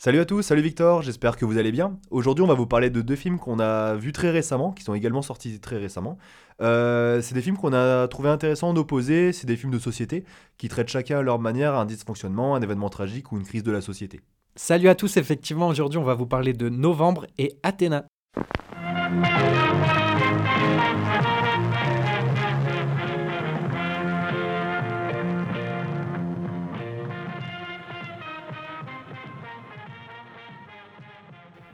Salut à tous, salut Victor, j'espère que vous allez bien. Aujourd'hui, on va vous parler de deux films qu'on a vus très récemment, qui sont également sortis très récemment. Euh, c'est des films qu'on a trouvé intéressants d'opposer, c'est des films de société qui traitent chacun à leur manière un dysfonctionnement, un événement tragique ou une crise de la société. Salut à tous, effectivement, aujourd'hui on va vous parler de Novembre et Athéna.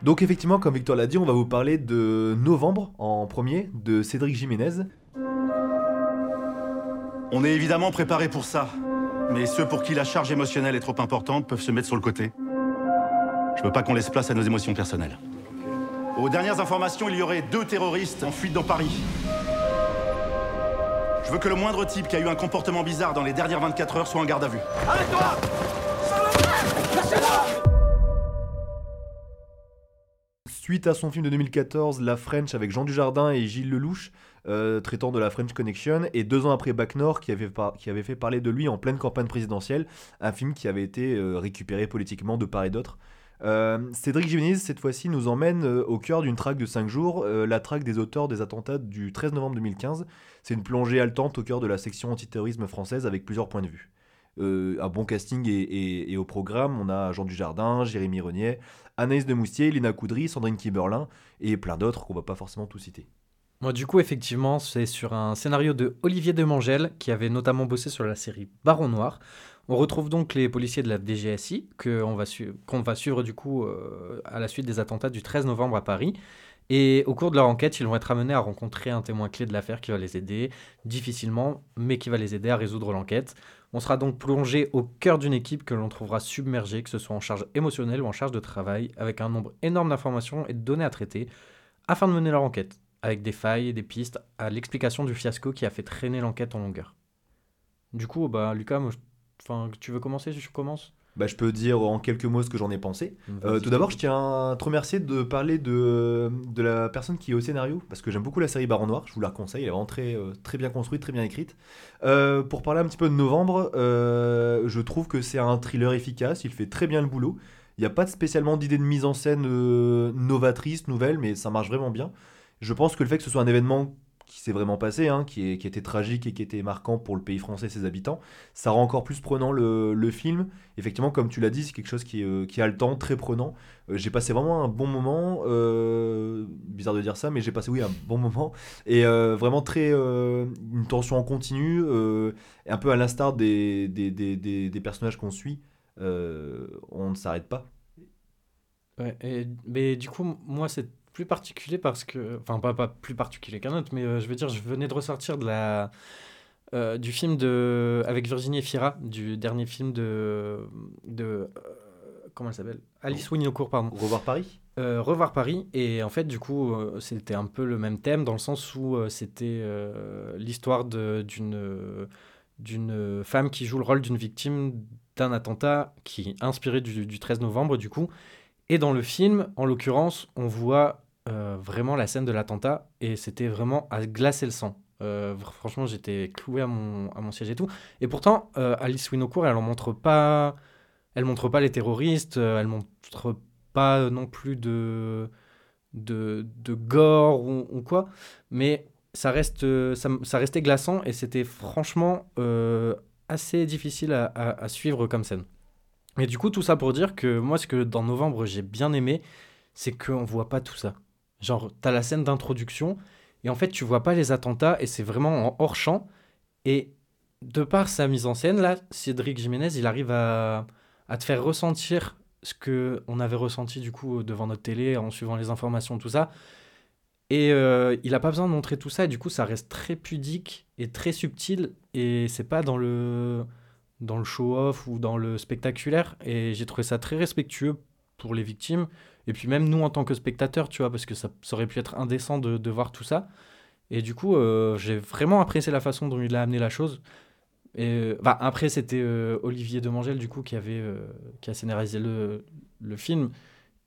Donc effectivement, comme Victor l'a dit, on va vous parler de Novembre en premier, de Cédric Jiménez. On est évidemment préparé pour ça. Mais ceux pour qui la charge émotionnelle est trop importante peuvent se mettre sur le côté. Je veux pas qu'on laisse place à nos émotions personnelles. Aux dernières informations, il y aurait deux terroristes en fuite dans Paris. Je veux que le moindre type qui a eu un comportement bizarre dans les dernières 24 heures soit en garde à vue. Arrête-toi Suite à son film de 2014, La French avec Jean Dujardin et Gilles Lelouch, euh, traitant de la French Connection, et deux ans après Bac Nord, qui avait, qui avait fait parler de lui en pleine campagne présidentielle, un film qui avait été euh, récupéré politiquement de part et d'autre. Euh, Cédric Jiménez, cette fois-ci, nous emmène au cœur d'une traque de 5 jours, la traque des auteurs des attentats du 13 novembre 2015. C'est une plongée haletante au cœur de la section antiterrorisme française avec plusieurs points de vue. Un bon casting et, au programme, on a Jean Dujardin, Jérémy Renier, Anaïs de Moustier, Lina Coudry, Sandrine Kiberlin et plein d'autres qu'on va pas forcément tout citer. Moi, du coup, effectivement, c'est sur un scénario de Olivier Demangel, qui avait notamment bossé sur la série Baron Noir. On retrouve donc les policiers de la DGSI, qu'on va, va suivre du coup euh, à la suite des attentats du 13 novembre à Paris. Et au cours de leur enquête, ils vont être amenés à rencontrer un témoin clé de l'affaire qui va les aider, difficilement, mais qui va les aider à résoudre l'enquête. On sera donc plongé au cœur d'une équipe que l'on trouvera submergée, que ce soit en charge émotionnelle ou en charge de travail, avec un nombre énorme d'informations et de données à traiter, afin de mener leur enquête, avec des failles et des pistes à l'explication du fiasco qui a fait traîner l'enquête en longueur. Du coup, bah, Lucas, tu veux commencer? Si je commence bah, je peux dire en quelques mots ce que j'en ai pensé. Euh, tout d'abord, je tiens à te remercier de parler de, de la personne qui est au scénario, parce que j'aime beaucoup la série Baron Noir, je vous la conseille, elle est vraiment très, euh, très bien construite, très bien écrite. Euh, pour parler un petit peu de Novembre, je trouve que c'est un thriller efficace, il fait très bien le boulot. Il n'y a pas spécialement d'idée de mise en scène novatrice, nouvelle, mais ça marche vraiment bien. Je pense que le fait que ce soit un événement qui s'est vraiment passé, hein, qui, était tragique et qui était marquant pour le pays français et ses habitants, ça rend encore plus prenant le, film. Effectivement, comme tu l'as dit, c'est quelque chose qui, euh, qui a le temps, très prenant. Euh, j'ai passé vraiment un bon moment, euh, bizarre de dire ça, mais j'ai passé oui un bon moment et vraiment très une tension en continu, un peu à l'instar des, personnages qu'on suit, on ne s'arrête pas. Ouais, mais du coup, moi, c'est plus particulier parce que. Enfin, pas, pas plus particulier qu'un autre, mais euh, je veux dire, je venais de ressortir de la. Euh, du film de avec Virginie Fira, du dernier film de de euh, comment elle s'appelle? Alice Winocourt pardon. Revoir Paris? Revoir Paris et en fait du coup c'était un peu le même thème dans le sens où c'était l'histoire d'une d'une femme qui joue le rôle d'une victime d'un attentat qui est inspiré du, du 13 novembre du coup et dans le film en l'occurrence on voit euh, vraiment la scène de l'attentat et c'était vraiment à glacer le sang. Euh, franchement, j'étais cloué à mon, à mon siège et tout. Et pourtant, euh, Alice Winocourt, elle en montre pas, elle montre pas les terroristes, elle montre pas non plus de, de, gore ou, quoi. Mais ça, reste, ça, ça restait glaçant et c'était franchement assez difficile à, à, à, suivre comme scène. Et du coup, tout ça pour dire que moi, ce que dans novembre j'ai bien aimé, c'est qu'on voit pas tout ça. Genre, t'as la scène d'introduction, et en fait, tu vois pas les attentats, et c'est vraiment en hors champ. Et de par sa mise en scène, là, Cédric Jiménez, il arrive à, te faire ressentir ce que on avait ressenti du coup devant notre télé en suivant les informations, tout ça. Et euh, il a pas besoin de montrer tout ça, et du coup, ça reste très pudique et très subtil, et c'est pas dans le, dans le show-off ou dans le spectaculaire. Et j'ai trouvé ça très respectueux pour les victimes. Et puis même nous en tant que spectateurs, tu vois, parce que ça, aurait pu être indécent de, de, voir tout ça. Et du coup, euh, j'ai vraiment apprécié la façon dont il a amené la chose. Et, bah, après, c'était euh, Olivier Demangel, du coup, qui, avait, euh, qui a scénarisé le, le film.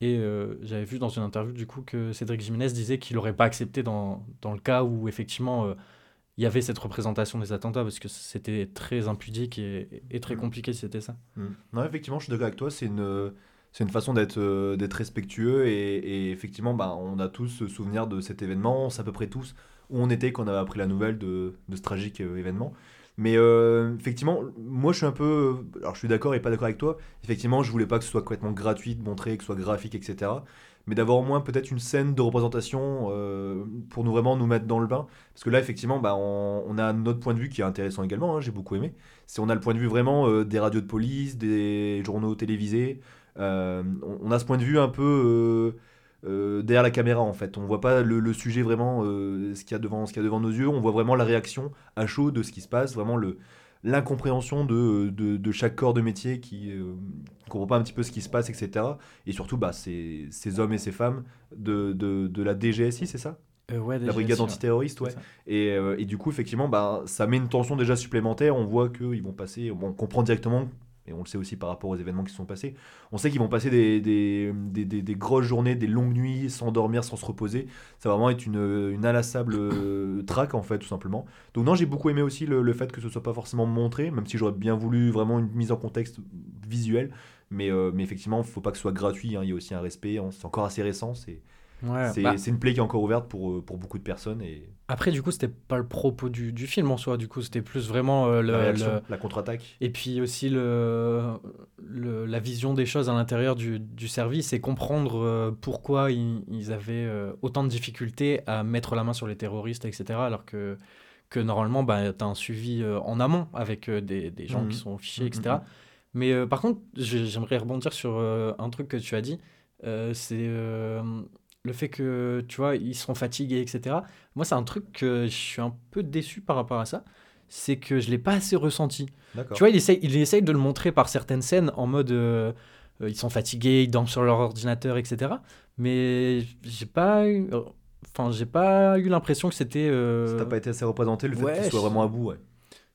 Et j'avais vu dans une interview, du coup, que Cédric Jiménez disait qu'il n'aurait pas accepté dans, dans, le cas où, effectivement, il y avait cette représentation des attentats, parce que c'était très impudique et, et très mmh. compliqué si c'était ça. Mmh. Non, effectivement, je suis d'accord avec toi. C'est une c'est une façon d'être euh, respectueux et, effectivement, bah, on a tous ce souvenir de cet événement, on sait à peu près tous où on était quand on avait appris la nouvelle de, de ce tragique euh, événement. Mais euh, effectivement, moi je suis un peu. Alors je suis d'accord et pas d'accord avec toi. Effectivement, je voulais pas que ce soit complètement gratuit de montrer, que ce soit graphique, etc. Mais d'avoir au moins peut-être une scène de représentation pour nous vraiment nous mettre dans le bain. Parce que là, effectivement, bah, on, a notre point de vue qui est intéressant également, hein, j'ai beaucoup aimé. C'est on a le point de vue vraiment des radios de police, des journaux télévisés. Euh, on, on a ce point de vue un peu euh, euh, derrière la caméra en fait. On voit pas le, le sujet vraiment, ce qu'il y a devant, ce qu'il y a devant nos yeux. On voit vraiment la réaction à chaud de ce qui se passe, vraiment le l'incompréhension de, de, de chaque corps de métier qui ne comprend pas un petit peu ce qui se passe, etc. Et surtout, bah, ces, ces hommes et ces femmes de, de, de la DGSI, c'est ça? Euh, ouais, La brigade antiterroriste, ouais. Et, euh, et du coup, effectivement, bah, ça met une tension déjà supplémentaire. On voit qu'ils vont passer, on comprend directement, et on le sait aussi par rapport aux événements qui sont passés, on sait qu'ils vont passer des, grosses journées, des longues nuits, sans dormir, sans se reposer. Ça va vraiment être une, une inlassable euh, traque, en fait, tout simplement. Donc non, j'ai beaucoup aimé aussi le, fait que ce soit pas forcément montré, même si j'aurais bien voulu vraiment une mise en contexte visuelle. Mais, euh, mais effectivement, il faut pas que ce soit gratuit, hein. il y a aussi un respect. hein. C'est encore assez récent, Ouais, c'est bah, c'est une plaie qui est encore ouverte pour, euh, pour beaucoup de personnes. Et Après, du coup, c'était pas le propos du, du film en soi. Du coup, c'était plus vraiment euh, le, la réaction, le- la contre-attaque. Et puis aussi le, le- la vision des choses à l'intérieur du, du service et comprendre euh, pourquoi ils, ils avaient euh, autant de difficultés à mettre la main sur les terroristes, etc. Alors que, que normalement, bah, tu as un suivi euh, en amont avec euh, des, des gens Mhm. qui sont fichés, Mhm, etc. mhm. Mais euh, par contre, j'ai- j'aimerais rebondir sur euh, un truc que tu as dit. Euh, c'est euh, le fait que, tu vois, ils seront fatigués, etc. Moi, c'est un truc que je suis un peu déçu par rapport à ça. C'est que je l'ai pas assez ressenti. Tu vois, il essaye, il essaye de le montrer par certaines scènes en mode euh, euh, ils sont fatigués, ils dorment sur leur ordinateur, etc. Mais j'ai pas eu, enfin, j'ai pas eu l'impression que c'était, euh, Ça t'a pas été assez représenté le fait ouais, qu'il soit je- vraiment à bout, ouais.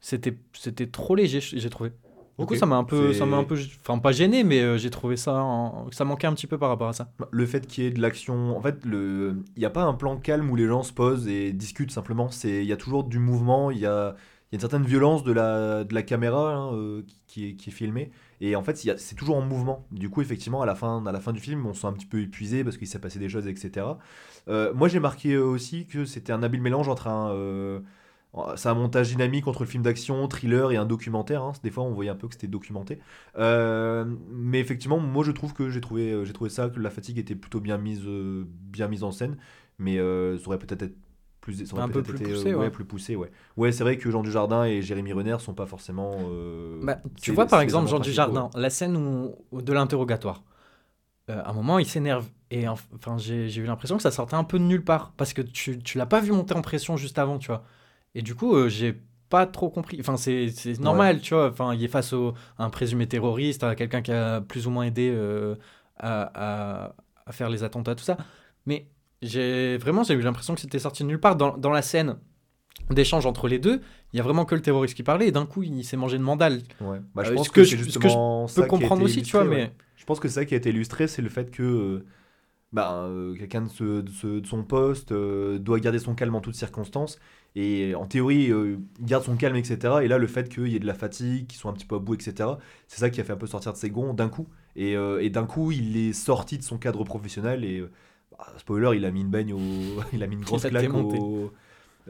c'était, c'était trop léger, j'ai trouvé. Du coup, ça m'a un peu, ça m'a un peu, enfin pas gêné, mais euh, j'ai trouvé ça, en- ça manquait un petit peu par rapport à ça. Le fait qu'il y ait de l'action, en fait, le... il n'y a pas un plan calme où les gens se posent et discutent simplement. C'est, il y a toujours du mouvement, il y a, il y a une certaine violence de la, de la caméra hein, euh, qui, est, qui est filmée. Et en fait, c'est toujours en mouvement. Du coup, effectivement, à la fin, à la fin du film, on se sent un petit peu épuisé parce qu'il s'est passé des choses, etc. Euh, moi, j'ai marqué aussi que c'était un habile mélange entre un, euh, c'est un montage dynamique entre le film d'action, thriller et un documentaire. hein. Des fois, on voyait un peu que c'était documenté. Euh, mais effectivement, moi, je trouve que j'ai trouvé, euh, j'ai trouvé ça que la fatigue était plutôt bien mise, euh, bien mise en scène. Mais euh, ça aurait peut-être être plus, ça aurait Un peu plus été, poussé, ouais, ouais. plus poussé, ouais. Ouais, c'est vrai que Jean Dujardin et Jérémy Renner sont pas forcément. euh, Bah, tu vois, par exemple, Jean Dujardin, la scène où, de l'interrogatoire. À un moment, il s'énerve. Et enf- enfin, j'ai j'ai eu l'impression que ça sortait un peu de nulle part. Parce que tu, tu l'as pas vu monter en pression juste avant, tu vois. Et du coup, euh, j'ai pas trop compris. Enfin, c'est normal, tu vois. Enfin, il est face au, à un présumé terroriste, à quelqu'un qui a plus ou moins aidé euh, à, à- à faire les attentats, tout ça. Mais j'ai vraiment, j'ai eu l'impression que c'était sorti de nulle part. Dans, dans la scène d'échange entre les deux, il y a vraiment que le terroriste qui parlait. Et d'un coup, il s'est mangé de mandale. Ouais. Bah, je pense que, que c'est je- ce que je justement ça peux comprendre aussi, tu vois, mais. Je pense que c'est ça qui a été illustré, c'est le fait que euh, bah, euh, quelqu'un de, ce- de ce- de son poste euh, doit garder son calme en toutes circonstances. Et en théorie, euh, il garde son calme, etc. Et là, le fait qu'il y ait de la fatigue, qu'ils soient un petit peu à bout, etc., c'est ça qui a fait un peu sortir de ses gonds d'un coup. Et, et d'un coup, il est sorti de son cadre professionnel. Et bah, spoiler, il a mis une baigne au. il a mis une grosse claque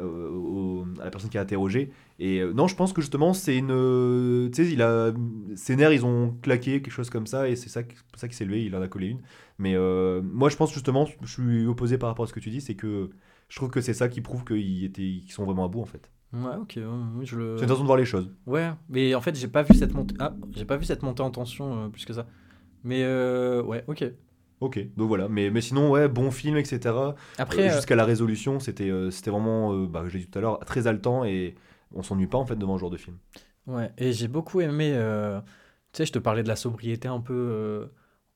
au- à la personne qui a interrogé. Et euh, non, je pense que justement, c'est une. euh, Tu sais, il a. Ses nerfs, ils ont claqué, quelque chose comme ça, et c'est ça, ça qui s'est levé, il en a collé une. Mais euh, moi, je pense justement, je suis opposé par rapport à ce que tu dis, c'est que je trouve que c'est ça qui prouve qu'ils qu'ils sont vraiment à bout, en fait. Ouais, ok, ouais, je le. C'est une façon de voir les choses. Ouais, mais en fait, j'ai pas vu cette montée. Ah, j'ai pas vu cette montée en tension euh, plus que ça. Mais ouais, ok. Ok, donc voilà. Mais, mais sinon, ouais, bon film, etc. Après, Jusqu'à la résolution, c'était c'était vraiment, bah, j'ai dit tout à l'heure, très haletant, et on s'ennuie pas, en fait, devant ce genre de film. ouais, et j'ai beaucoup aimé. euh, Tu sais, je te parlais de la sobriété un peu euh,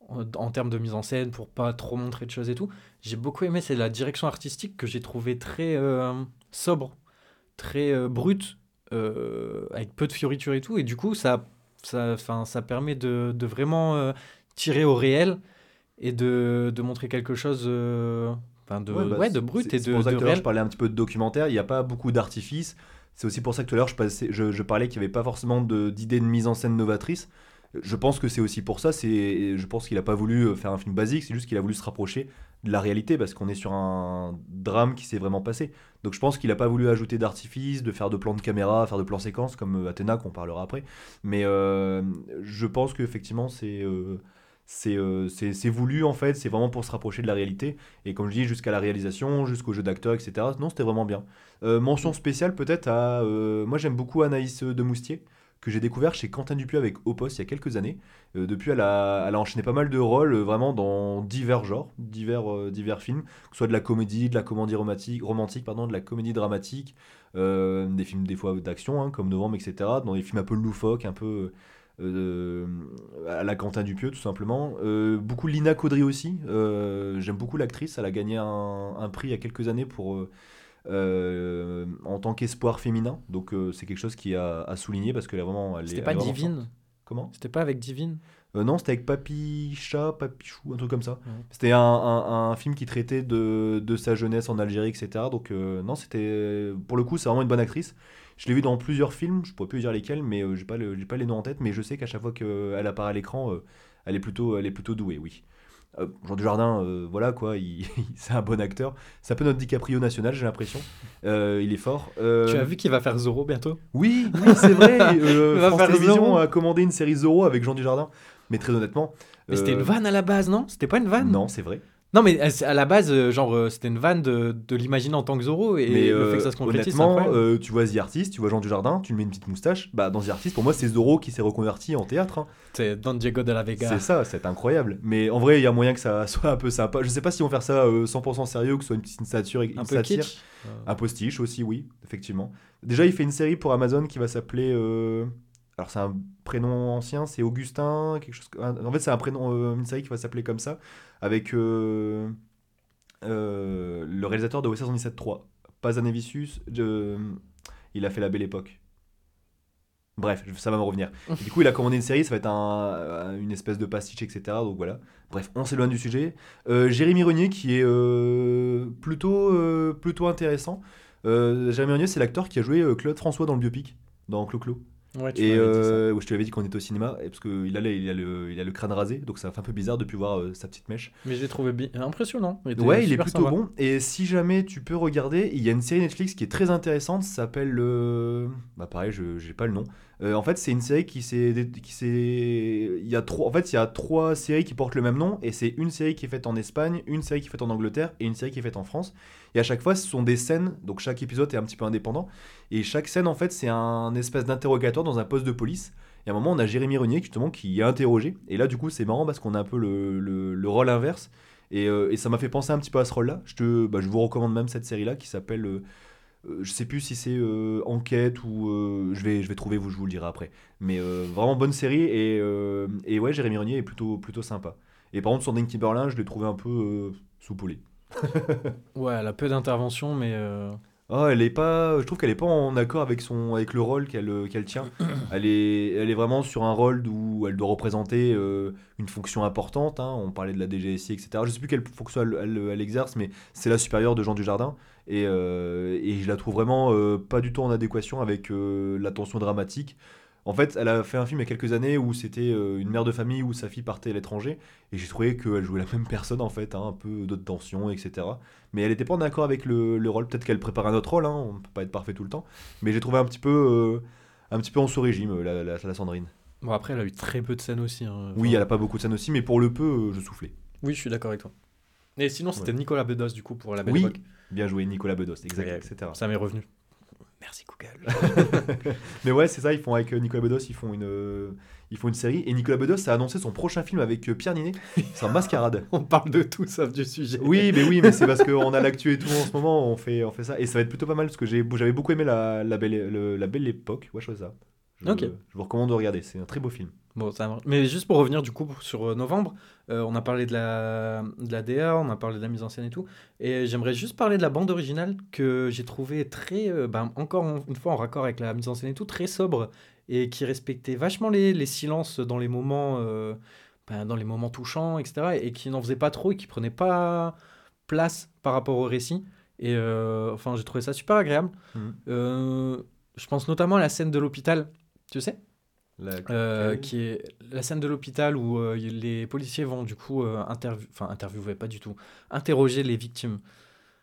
en, en termes de mise en scène pour pas trop montrer de choses et tout. J'ai beaucoup aimé, c'est la direction artistique que j'ai trouvé très euh, sobre, très brute, avec peu de fioritures et tout. Et du coup, ça, ça, ça permet de, de vraiment tirer au réel et de, de montrer quelque chose. de, ouais, bah, de brut et de, pour ça que réel. je parlais un petit peu de documentaire. Il n'y a pas beaucoup d'artifices. C'est aussi pour ça que tout à l'heure, je, parlais qu'il n'y avait pas forcément d'idées de, mise en scène novatrice. Je pense que c'est aussi pour ça. Je pense qu'il a pas voulu faire un film basique. C'est juste qu'il a voulu se rapprocher de la réalité parce qu'on est sur un drame qui s'est vraiment passé. Donc je pense qu'il a pas voulu ajouter d'artifice, de faire de plans de caméra, faire de plans séquences comme euh, Athéna qu'on parlera après. Mais euh, je pense qu'effectivement c'est euh, c'est c'est voulu en fait. C'est vraiment pour se rapprocher de la réalité. Et comme je dis, jusqu'à la réalisation, jusqu'au jeu d'acteur, etc. Non, c'était vraiment bien. mention spéciale peut-être à moi j'aime beaucoup Anaïs de Moustier que j'ai découvert chez Quentin Dupieux avec Opos il y a quelques années. Euh, depuis, elle a, elle a, enchaîné pas mal de rôles euh, vraiment dans divers genres, divers, euh, divers films, que ce soit de la comédie, de la comédie romantique, romantique pardon, de la comédie dramatique, des films des fois d'action hein, comme Novembre, etc. Dans des films un peu loufoques, un peu à la Quentin Dupieux tout simplement. beaucoup Lina Caudry aussi. J'aime beaucoup l'actrice. Elle a gagné un, un, prix il y a quelques années pour euh, en tant qu'espoir féminin. Donc euh, c'est quelque chose qui a à souligner parce que là vraiment. C'était pas Divine? Comment? C'était pas avec Divine? Euh, non, c'était avec Papy Chat, Papy Chou, un truc comme ça. C'était un, un, film qui traitait de, de, sa jeunesse en Algérie, etc. Donc, non, c'était. Pour le coup, c'est vraiment une bonne actrice. Je l'ai vu dans plusieurs films, je pourrais plus dire lesquels, mais j'ai pas, pas les noms en tête. Mais je sais qu'à chaque fois qu'elle apparaît à l'écran, elle, est plutôt, elle est plutôt douée, oui. Euh, Jean Dujardin, euh, voilà quoi, c'est un bon acteur. C'est un peu notre DiCaprio national, j'ai l'impression. Euh, il est fort. Tu as vu qu'il va faire Zorro bientôt? Oui, oui c'est vrai. France Télévisions a commandé une série Zorro avec Jean Dujardin. Mais très honnêtement. Mais c'était une vanne à la base, non? C'était pas une vanne? Non, c'est vrai. Non, mais à la base, euh, genre, euh, c'était une vanne de, de l'imaginer en tant que Zoro et le fait que ça se euh, concrétise. Honnêtement, tu vois The Artist, tu vois Jean Dujardin, tu lui mets une petite moustache. Bah, dans The Artist, pour moi, c'est Zoro qui s'est reconverti en théâtre. Hein. C'est Don Diego de la Vega. C'est ça, c'est incroyable. Mais en vrai, il y a moyen que ça soit un peu sympa. Je sais pas si on vont faire ça 100% sérieux ou que ce soit une petite satire. Une un peu satire. Un postiche aussi, oui, effectivement. Déjà, il fait une série pour Amazon qui va s'appeler. Alors c'est un prénom ancien, c'est Augustin, quelque chose. En fait, c'est un prénom, une série qui va s'appeler comme ça, avec euh, le réalisateur de OSS 3 Pas Vicius, de... il a fait La Belle Époque. Bref, ça va me revenir. du coup, il a commandé une série, ça va être un, une espèce de pastiche, etc. Donc voilà. Bref, on s'éloigne du sujet. Euh, Jérémy Renier, qui est euh, plutôt, plutôt intéressant. Jérémy Renier, c'est l'acteur qui a joué Claude François dans le biopic, dans Clo-Clo et euh, je te l'avais dit qu'on était au cinéma, et parce qu'il a, il a, le, il a le crâne rasé, donc ça fait un peu bizarre depuis voir euh, sa petite mèche. Mais je l'ai trouvé bien, impressionnant. Il ouais, il est plutôt bon. Et si jamais tu peux regarder, il y a une série Netflix qui est très intéressante, ça s'appelle. Euh... Bah pareil, je n'ai pas le nom. Euh, en fait, c'est une série qui s'est. Il y a trois... En fait, il y a trois séries qui portent le même nom, et c'est une série qui est faite en Espagne, une série qui est faite en Angleterre, et une série qui est faite en France. Et à chaque fois, ce sont des scènes, donc chaque épisode est un petit peu indépendant. Et chaque scène, en fait, c'est un espèce d'interrogatoire dans un poste de police. Et à un moment, on a Jérémy Renier justement qui est interrogé. Et là, du coup, c'est marrant parce qu'on a un peu le, le, rôle inverse. Et, euh, et ça m'a fait penser un petit peu à ce rôle-là. Je, te, bah, je vous recommande même cette série-là qui s'appelle. Euh, je sais plus si c'est enquête ou je vais je vais trouver vous je vous le dirai après mais vraiment bonne série et, et ouais Jérémy Renier est plutôt plutôt sympa et par contre Sandrine Kimberlin je l'ai trouvé un peu soupolé ouais, elle a peu d'intervention, mais. Euh, oh, elle est pas, je trouve qu'elle est pas en accord avec son, avec le rôle qu'elle euh, qu'elle tient. elle est, elle est vraiment sur un rôle où elle doit représenter euh, une fonction importante. Hein. On parlait de la DGSI, etc. Je sais plus quelle fonction elle, elle, exerce, mais c'est la supérieure de Jean Dujardin. Et, et je la trouve vraiment pas du tout en adéquation avec la tension dramatique. En fait, elle a fait un film il y a quelques années où c'était euh, une mère de famille où sa fille partait à l'étranger. Et j'ai trouvé qu'elle jouait la même personne, en fait, hein, un peu d'autres tensions, etc. Mais elle n'était pas en accord avec le, rôle. Peut-être qu'elle prépare un autre rôle, hein, on ne peut pas être parfait tout le temps. Mais j'ai trouvé un petit peu, euh, un petit peu en sous-régime, la, la, Sandrine. Bon, après, elle a eu très peu de scènes aussi. Hein. oui, elle a pas beaucoup de scènes aussi, mais pour le peu, euh, je soufflais. Oui, je suis d'accord avec toi. Et sinon, c'était Nicolas Bedos, du coup, pour la belle oui, bien joué, Nicolas Bedos, exact, etc. Ça m'est revenu. Merci Google. mais ouais, c'est ça, ils font avec euh, Nicolas Bedos, ils font une, euh, ils font une série. Et Nicolas Bedos a annoncé son prochain film avec euh, Pierre Ninet. C'est un mascarade. on parle de tout sauf du sujet. Oui, mais oui, mais c'est parce qu'on a l'actu et tout en ce moment, on fait, on fait ça. Et ça va être plutôt pas mal parce que j'avais beaucoup aimé la, la, belle, la belle époque. Ouais, je vois ça. Je, je vous recommande de regarder, c'est un très beau film. Bon, ça Mais juste pour revenir du coup sur euh, novembre, euh, on a parlé de la, de la DA, on a parlé de la mise en scène et tout. Et j'aimerais juste parler de la bande originale que j'ai trouvé très, euh, ben, encore une fois en raccord avec la mise en scène et tout, très sobre et qui respectait vachement les, les silences dans les moments, ben, dans les moments touchants, etc. Et qui n'en faisait pas trop et qui prenait pas place par rapport au récit. Et enfin, j'ai trouvé ça super agréable. Mmh. je pense notamment à la scène de l'hôpital, tu sais La... qui est la scène de l'hôpital où les policiers vont du coup interview... enfin interviewer pas du tout interroger les victimes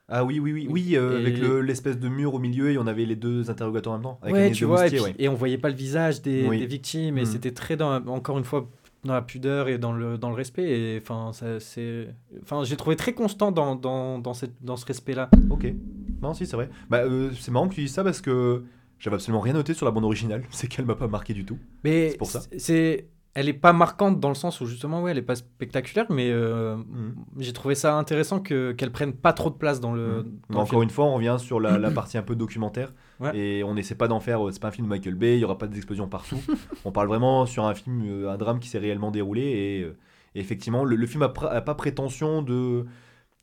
ah oui, oui, oui, oui, euh, avec l'espèce de mur au milieu et on avait les deux interrogatoires en même temps. Avec ouais, tu vois, et, on voyait pas le visage des, des victimes et mm. c'était très, dans, encore une fois, dans la pudeur et dans le, dans le respect. Et enfin, c'est, enfin, j'ai trouvé très constant dans, dans, dans, cette, dans ce respect-là. Ok. Non, si, c'est vrai. Bah, euh, c'est marrant que tu dises ça parce que j'avais absolument rien noté sur la bande originale. C'est qu'elle m'a pas marqué du tout. Mais c'est pour ça. C'est elle est pas marquante dans le sens où justement ouais elle est pas spectaculaire mais euh, mm. j'ai trouvé ça intéressant que qu'elle prenne pas trop de place dans le mm. encore une fois on revient sur la, partie un peu documentaire et on n'essaie pas d'en faire euh, c'est pas un film de Michael Bay il y aura pas d'explosion partout on parle vraiment sur un film euh, un drame qui s'est réellement déroulé et, effectivement le, film a, pas prétention de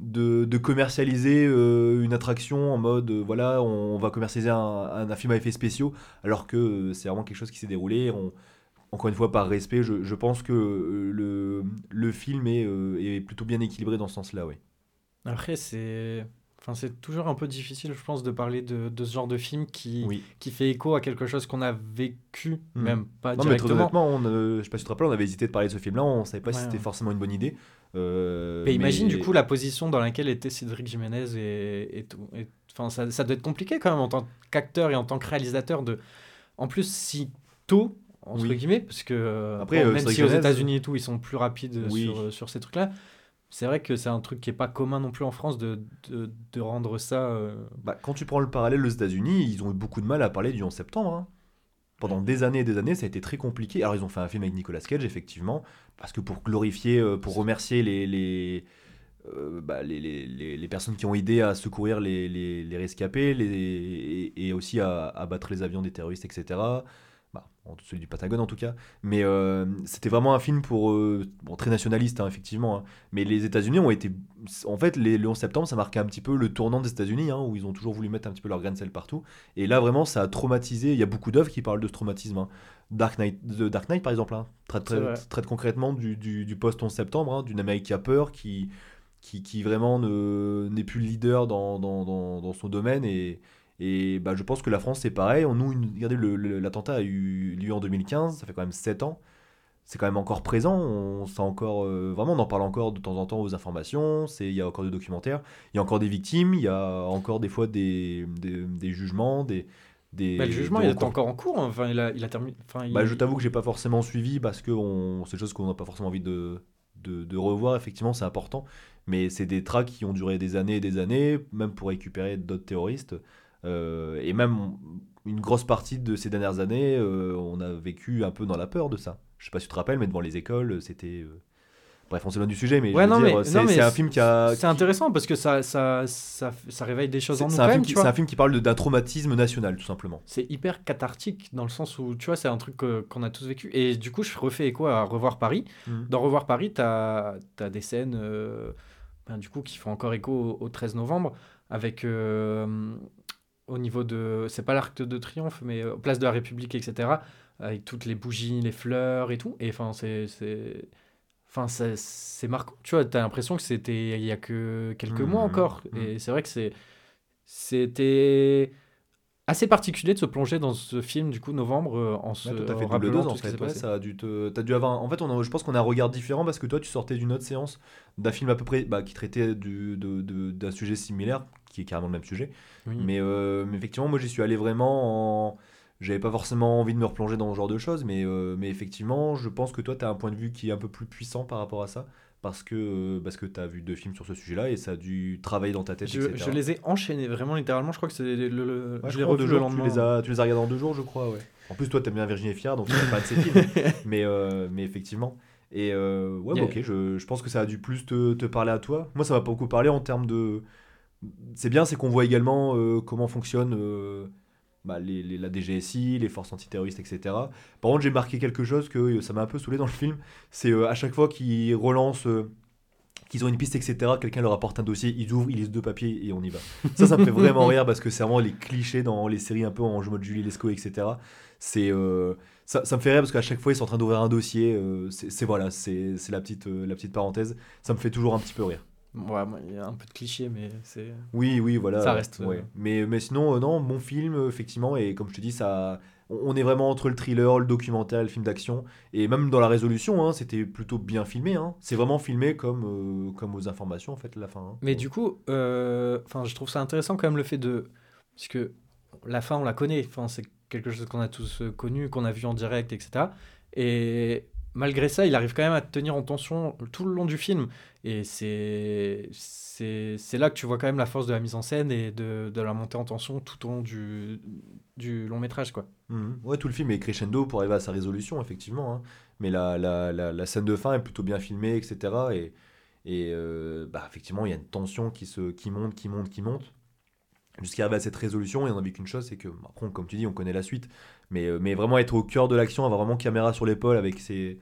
de, commercialiser une attraction en mode voilà on, va commercialiser un, un, film à effets spéciaux alors que c'est vraiment quelque chose qui s'est déroulé on, encore une fois, par respect, je, pense que euh, le, le film est, euh, est, plutôt bien équilibré dans ce sens-là, oui. Après, c'est... Enfin, c'est toujours un peu difficile, je pense, de parler de, de ce genre de film qui, qui fait écho à quelque chose qu'on a vécu, hmm. même pas non, directement. Mais très on, euh, je sais pas si tu te rappelles, on avait hésité de parler de ce film-là, on savait pas si c'était forcément une bonne idée. mais, imagine du coup la position dans laquelle était Cédric Jiménez et, et tout. Enfin, ça, ça doit être compliqué quand même en tant qu'acteur et en tant que réalisateur de. En plus, si tôt entre guillemets, parce que euh, Après, euh, même si aux États-Unis et tout, ils sont plus rapides sur, euh, sur, ces trucs-là, c'est vrai que c'est un truc qui est pas commun non plus en France de, de, de rendre ça. Bah, quand tu prends le parallèle aux États-Unis, ils ont eu beaucoup de mal à parler du 11 septembre. Hein. Pendant des années et des années, ça a été très compliqué. Alors, ils ont fait un film avec Nicolas Cage, effectivement, parce que pour glorifier, pour remercier les. les bah, les, les, les, personnes qui ont aidé à secourir les, les rescapés les, et, aussi à, à, battre les avions des terroristes, etc bah, celui du Patagone en tout cas, mais euh, c'était vraiment un film pour euh, bon, très nationaliste hein, effectivement, hein. mais les États-Unis ont été, en fait, les, le 11 septembre, ça marquait un petit peu le tournant des États-Unis, hein, où ils ont toujours voulu mettre un petit peu leur grain de sel partout, et là vraiment ça a traumatisé. Il y a beaucoup d'œuvres qui parlent de ce traumatisme. Dark Knight, The Dark Knight par exemple, traite, traite, concrètement du, du, du post 11 septembre, d'une Amérique qui a peur, qui qui, qui vraiment n'est plus le leader dans, dans, dans, dans son domaine et et bah, je pense que la France, c'est pareil. Nous, regardez, l'attentat a eu lieu en 2015, ça fait quand même 7 ans. C'est quand même encore présent. On, encore, euh, vraiment, on en parle encore de temps en temps aux informations. Il y a encore des documentaires. Il y a encore des victimes. Il y a encore des fois des, des, jugements. Des, des, bah, le jugement, il est encore en cours. Hein. Enfin, il a, il a terminé. Enfin, bah, je t'avoue que j'ai pas forcément suivi parce que c'est des choses qu'on n'a pas forcément envie de, de, de revoir. Effectivement, c'est important. Mais c'est des tracks qui ont duré des années et des années, même pour récupérer d'autres terroristes. Euh, et même une grosse partie de ces dernières années, euh, on a vécu un peu dans la peur de ça. Je sais pas si tu te rappelles, mais devant les écoles, c'était. Euh, bref, on s'éloigne du sujet, mais, c'est un film qui a. C'est intéressant parce que ça, ça, ça, ça, réveille des choses en nous. C'est un, un, film qui parle d'un traumatisme national, tout simplement. C'est hyper cathartique dans le sens où, tu vois, c'est un truc qu'on a tous vécu. Et du coup, je refais écho à Revoir Paris. Mmh. Dans Revoir Paris, tu as, as, des scènes ben, du coup, qui font encore écho au, 13 novembre avec au niveau de. C'est pas l'arc de triomphe, mais euh, place de la République, etc. Avec toutes les bougies, les fleurs et tout. Et enfin, c'est. Enfin, c'est marquant. Tu vois, t'as l'impression que c'était il y a que quelques mois mmh, encore. Mmh. Et c'est vrai que c'est. C'était assez particulier de se plonger dans ce film du coup novembre euh, en se ouais, fait rappelant en fait. ça a dû te as dû avoir en fait on je pense qu'on a un regard différent parce que toi tu sortais d'une autre séance d'un film à peu près bah, qui traitait du, de, d'un sujet similaire qui est carrément le même sujet mais, euh, mais, effectivement moi j'y suis allé vraiment en j'avais pas forcément envie de me replonger dans ce genre de choses mais euh, mais effectivement je pense que toi tu as un point de vue qui est un peu plus puissant par rapport à ça parce que, euh, parce que tu as vu deux films sur ce sujet-là et ça a dû travailler dans ta tête, je, je les ai enchaînés, vraiment littéralement. Je crois que c'est le, le je, les revu le lendemain. Tu les, as, tu les as regardés en deux jours, je crois, ouais. En plus, toi, t'aimes bien Virginie Fier, donc c'est pas de ces films. mais, euh, mais effectivement. Et euh, ouais, bah, ok, je, je, pense que ça a dû plus te, te parler à toi. Moi, ça m'a beaucoup parlé en termes de. C'est bien, c'est qu'on voit également comment fonctionne bah, les, la DGSI, les forces antiterroristes, etc. Par contre, j'ai marqué quelque chose que euh, ça m'a un peu saoulé dans le film. C'est euh, à chaque fois qu'ils relancent, euh, qu'ils ont une piste, etc., quelqu'un leur apporte un dossier, ils ouvrent, ils lisent deux papiers et on y va. Ça, ça me fait vraiment rire parce que c'est vraiment les clichés dans les séries un peu en mode Julie Lescaut, etc. C'est. Ça, ça, me fait rire parce qu'à chaque fois ils sont en train d'ouvrir un dossier, c'est voilà, c'est la petite, la petite parenthèse. Ça me fait toujours un petit peu rire. Ouais, il y a un peu de cliché, mais c'est. Oui, oui, voilà. Ça reste. Ouais. Mais, mais sinon, euh, non, bon film, effectivement, et comme je te dis, ça. on est vraiment entre le thriller, le documentaire, le film d'action. Et même dans la résolution, hein, c'était plutôt bien filmé. Hein. C'est vraiment filmé comme, euh, comme aux informations, en fait, la fin. Hein. Mais du coup, euh, enfin, je trouve ça intéressant quand même le fait de. Parce que la fin, on la connaît. Enfin, c'est quelque chose qu'on a tous euh, connu, qu'on a vu en direct, etc. Et malgré ça, il arrive quand même à te tenir en tension tout le long du film. Et c'est là que tu vois quand même la force de la mise en scène et de, de la montée en tension tout au long du, du long métrage. quoi. Mhm. Ouais, tout le film est crescendo pour arriver à sa résolution, effectivement. Hein. Mais la, la, la, scène de fin est plutôt bien filmée, etc. Et, et euh, bah, effectivement, il y a une tension qui, se, qui monte, qui monte, qui monte. Jusqu'à arriver à cette résolution, et on n'a vu qu'une chose, c'est que, après, comme tu dis, on connaît la suite. Mais, euh, mais vraiment être au cœur de l'action, avoir vraiment caméra sur l'épaule avec ses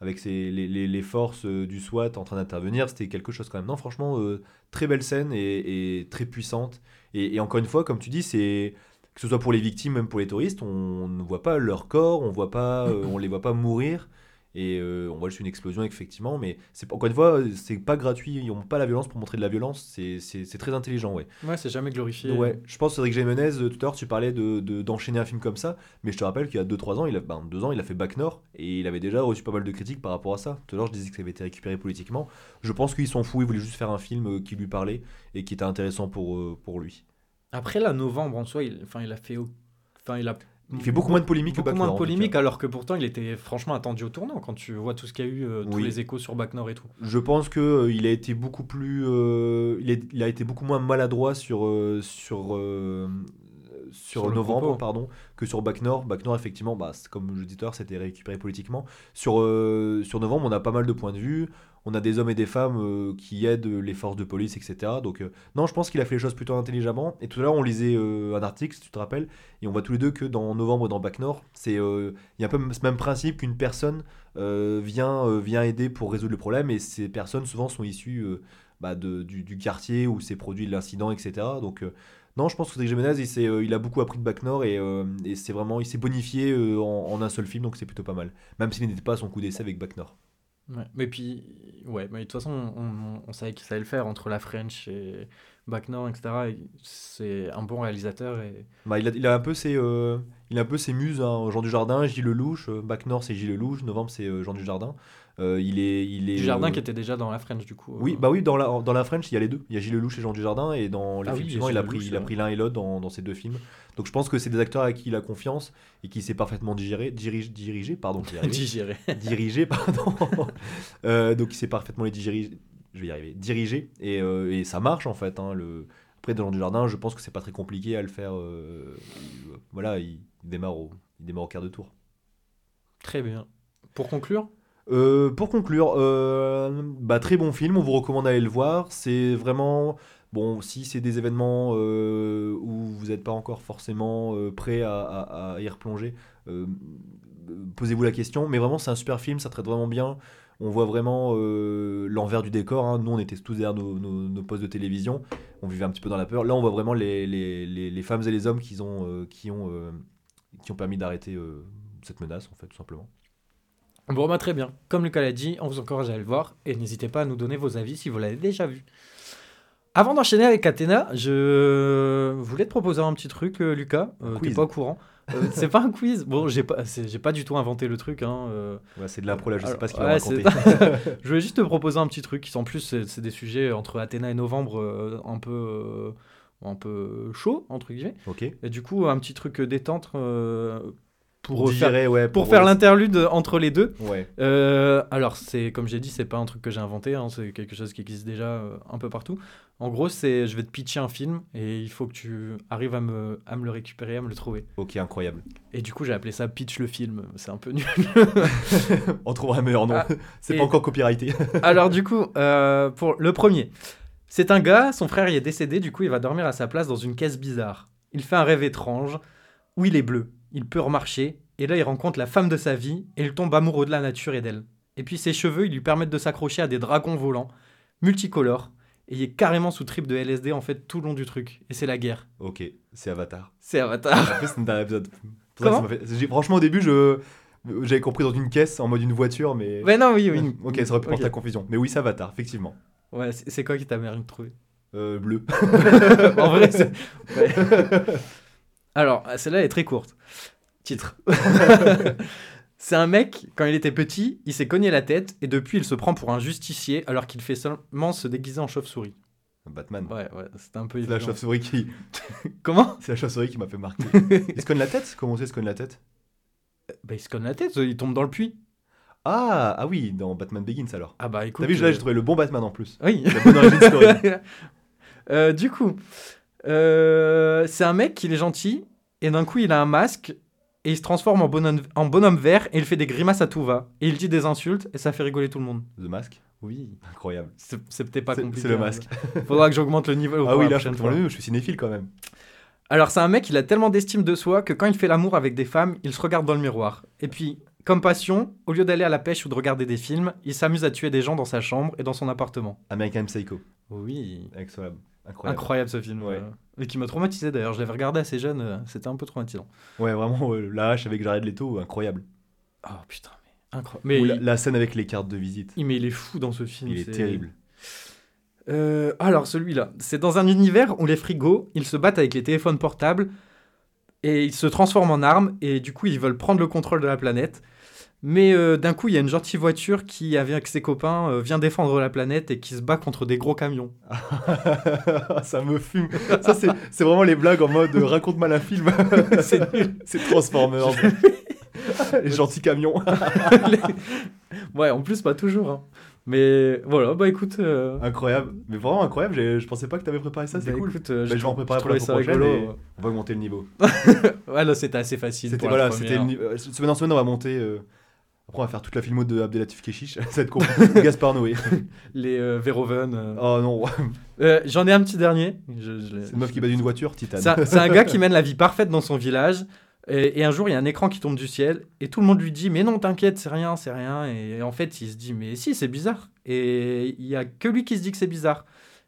avec les, les, forces euh, du SWAT en train d'intervenir, c'était quelque chose quand même. Non, franchement, euh, très belle scène et, très puissante. Et, et, encore une fois, comme tu dis, c'est que ce soit pour les victimes, même pour les touristes, on ne voit pas leur corps, on voit pas, euh, on les voit pas mourir. Et euh, on voit juste une explosion, effectivement. Mais c'est encore une fois, c'est pas gratuit. Ils n'ont pas la violence pour montrer de la violence. C'est très intelligent, ouais. Ouais, c'est jamais glorifié. Ouais, je pense, Cédric Jiménez, tout à l'heure, tu parlais d'enchaîner de, d'enchaîner un film comme ça. Mais je te rappelle qu'il y a 2-3 ans, il a, ben, deux ans, il a fait Back North. Et il avait déjà reçu pas mal de critiques par rapport à ça. Tout à l'heure, je disais que ça avait été récupéré politiquement. Je pense qu'ils s'en fous. Ils voulaient juste faire un film euh, qui lui parlait et qui était intéressant pour, euh, pour lui. Après, là, novembre, en soi, il, enfin, il a fait. Enfin, il a il fait beaucoup moins de polémique beaucoup que moins de polémique, alors que pourtant il était franchement attendu au tournant quand tu vois tout ce qu'il y a eu, euh, tous Oui. les échos sur Back North et tout. Je pense que euh, il a été beaucoup plus, euh, il, est- il a été beaucoup moins maladroit sur euh, sur sur, novembre, pardon, que sur Bac Nord. Bac Nord, effectivement, bah, comme je disais tout à l'heure, c'était récupéré politiquement. Sur sur novembre, on a pas mal de points de vue. On a des hommes et des femmes euh, qui aident les forces de police, etc. Donc euh, non, je pense qu'il a fait les choses plutôt intelligemment. Et tout à l'heure, on lisait euh, un article, si tu te rappelles, et on voit tous les deux que dans novembre, dans Bac Nord, il y a un peu ce même principe qu'une personne vient, vient aider pour résoudre le problème et ces personnes souvent sont issues bah, du, quartier où s'est produit l'incident, etc. Donc non, je pense que Cédric Jiménez, il, il a beaucoup appris de Bac Nord et, c'est vraiment, il s'est bonifié en, en un seul film, donc c'est plutôt pas mal. Même s'il n'était pas à son coup d'essai avec Bac Nord. Ouais. Mais puis, ouais, mais de toute façon, on, on savait qu'il savait le faire entre la French et Back North, etc. Et C'est un bon réalisateur et Bah, il, a, il a un peu ses, euh, il a un peu ses muses, hein, Jean Dujardin, Gilles Lelouch, euh, Bac Nord c'est Gilles Lelouch, Novembre c'est euh, Jean Dujardin. Euh, il est, il est, du jardin euh, qui était déjà dans la French du coup. Oui, bah oui, dans la, dans la French, il y a les deux. Il y a Gilles Lelouch et Jean Dujardin, et dans les Ah films oui, suivants, Gilles il a Lelouch, pris, il a pris l'un et l'autre dans, dans ces deux films. Donc je pense que c'est des acteurs à qui il a confiance et qui sait parfaitement digérer, dirige, diriger, pardon, j'y arrive. digéré. diriger, pardon. Euh, donc il sait parfaitement les diriger, je vais y arriver, diriger, et, euh, et ça marche en fait. hein, le... Après, dans Jean Dujardin, je pense que c'est pas très compliqué à le faire. euh, il- voilà, il, il démarre au, il démarre au quart de tour. Très bien. Pour conclure, Euh, pour conclure, euh, bah, très bon film, on vous recommande d'aller le voir. C'est vraiment, bon, si c'est des événements euh, où vous n'êtes pas encore forcément prêt à, y replonger, posez-vous la question. Mais vraiment, c'est un super film, ça traite vraiment bien. On voit vraiment l'envers du décor. hein. Nous, on était tous derrière nos, postes de télévision. On vivait un petit peu dans la peur. Là, on voit vraiment les, femmes et les hommes qui ont, qui ont, permis d'arrêter cette menace, en fait, tout simplement. Bon, bah, très bien. Comme Lucas l'a dit, on vous encourage à aller le voir et n'hésitez pas à nous donner vos avis si vous l'avez déjà vu. Avant d'enchaîner avec Athéna, je voulais te proposer un petit truc, euh, Lucas. Euh, T'es pas au courant. Euh, c'est pas un quiz. Bon, j'ai pas, j'ai pas du tout inventé le truc. Hein. euh. Ouais, c'est de l'impro là, je sais Alors, pas ce qu'il va ouais, raconter. c'est- je voulais juste te proposer un petit truc. qui, En plus, c'est des sujets entre Athéna et Novembre euh, un peu, un peu chaud entre guillemets. ok. Et du coup, un petit truc détente pour, faire, digérer, ouais. pour faire ouais, l'interlude entre les deux. Ouais. Euh, alors, c'est comme j'ai dit, c'est pas un truc que j'ai inventé, hein, c'est quelque chose qui existe déjà euh, un peu partout. En gros, c'est je vais te pitcher un film et il faut que tu arrives à me, à me le récupérer, à me le trouver. Ok, incroyable. Et du coup, j'ai appelé ça pitch le film. C'est un peu nul. On trouvera un meilleur nom. Ah, c'est et- pas encore copyrighté. alors, du coup, euh, pour le premier, c'est un gars, son frère y est décédé, du coup, il va dormir à sa place dans une caisse bizarre. Il fait un rêve étrange où il est bleu, il peut remarcher, et là, il rencontre la femme de sa vie et il tombe amoureux de la nature et d'elle. Et puis, ses cheveux, ils lui permettent de s'accrocher à des dragons volants, multicolores, et il est carrément sous trip de LSD en fait tout le long du truc. Et c'est la guerre. ok, c'est Avatar. C'est Avatar. En plus, c'est un dernier épisode. Comment ça fait- Franchement, au début, je j'avais compris dans une caisse en mode une voiture, mais. Mais non, oui, oui. ok, ça aurait pu porter la confusion. Mais oui, c'est Avatar, effectivement. Ouais, c'est c'est quoi qui t'a mérité de trouver? Euh, bleu. En vrai, c'est. ouais. Alors, celle-là est très courte. Titre. C'est un mec, quand il était petit, il s'est cogné la tête et depuis il se prend pour un justicier alors qu'il fait seulement se déguiser en chauve-souris. Batman. Ouais, ouais, c'était un peu C'est la chauve-souris qui... Comment? C'est la chauve-souris qui m'a fait marquer. il se cogne la tête? Comment c'est se cogne la tête? Bah il se cogne la tête, il tombe dans le puits. ah, ah oui, dans Batman Begins alors. Ah bah écoute. T'as vu, là euh, j'ai trouvé le bon Batman en plus. Oui. La bonne origin story. Euh, du coup, euh, c'est un mec, il est gentil, et d'un coup il a un masque, et il se transforme en bonhomme, en bonhomme vert, et il fait des grimaces à tout va. Et il dit des insultes, et ça fait rigoler tout le monde. The Mask? Oui. Incroyable. C'est peut-être pas compliqué. c'est le hein. masque. Faudra que j'augmente le niveau. Ah oui, la là je je suis cinéphile quand même. Alors c'est un mec, il a tellement d'estime de soi que quand il fait l'amour avec des femmes, il se regarde dans le miroir. Et puis, comme passion, au lieu d'aller à la pêche ou de regarder des films, il s'amuse à tuer des gens dans sa chambre et dans son appartement. American Psycho. Oui. Excroyable. Incroyable. Incroyable ce film. Ouais. euh, Et qui m'a traumatisé d'ailleurs. Je l'avais regardé assez jeune, euh, c'était un peu traumatisant. Ouais, vraiment, euh, la hache avec Jared Leto, incroyable. Oh putain, mais incroyable. Mais Ou il, la, scène avec les cartes de visite. il- mais il est fou dans ce film. Il est terrible. Euh, alors celui-là, c'est dans un univers où les frigos, ils se battent avec les téléphones portables et ils se transforment en armes et du coup ils veulent prendre le contrôle de la planète. Mais euh, d'un coup, il y a une gentille voiture qui, avec ses copains, euh, vient défendre la planète et qui se bat contre des gros camions. ça me fume. Ça, c'est c'est vraiment les blagues en mode euh, raconte-moi un film. C'est Transformers. les gentils camions. ouais, en plus, pas toujours. hein. Mais voilà, bah écoute. euh, incroyable. Mais vraiment incroyable. Je pensais pas que t'avais préparé ça. C'est bah, cool. écoute, Bah, je vais en préparer pour la prochaine. et On va augmenter le niveau. Ouais, là, c'était assez facile. C'était voilà, c'était euh, semaine en semaine on va monter. euh, Après on va faire toute la filmo de Abdelatif Keshish. ça va être compliqué. Gaspard Noé. Les euh, Verhoeven. euh. Oh non, Euh, J'en ai un petit dernier. Je- c'est une meuf qui bat d'une voiture, Titane. C'est un, c'est un gars qui mène la vie parfaite dans son village. Et, et un jour, il y a un écran qui tombe du ciel. Et tout le monde lui dit Mais non, t'inquiète, c'est rien, c'est rien. Et en fait, il se dit Mais si, c'est bizarre. Et il y a que lui qui se dit que c'est bizarre.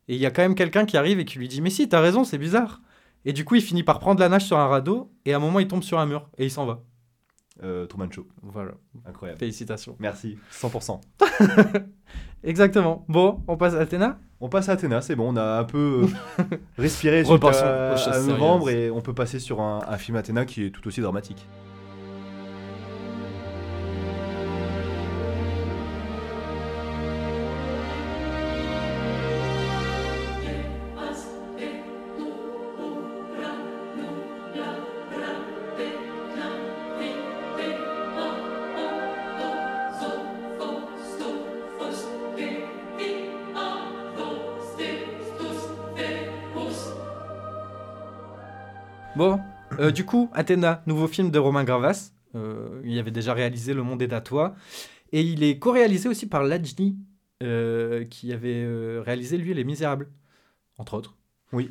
Et il y a quand même quelqu'un qui arrive et qui lui dit Mais si, t'as raison, c'est bizarre. Et du coup, il finit par prendre la nage sur un radeau. Et à un moment, il tombe sur un mur. Et il s'en va. Euh, Truman Show. Voilà. Incroyable. Félicitations. Merci. 100%. Exactement. Bon, on passe à Athéna On passe à Athéna, c'est bon, on a un peu euh, respiré suite à, novembre et on peut passer sur un, un film Athéna qui est tout aussi dramatique. Euh, du coup, Athéna, nouveau film de Romain Gravas. Euh, il avait déjà réalisé Le Monde est à toi. Et il est co-réalisé aussi par Lajni, euh, qui avait réalisé, lui, Les Misérables, entre autres. Oui.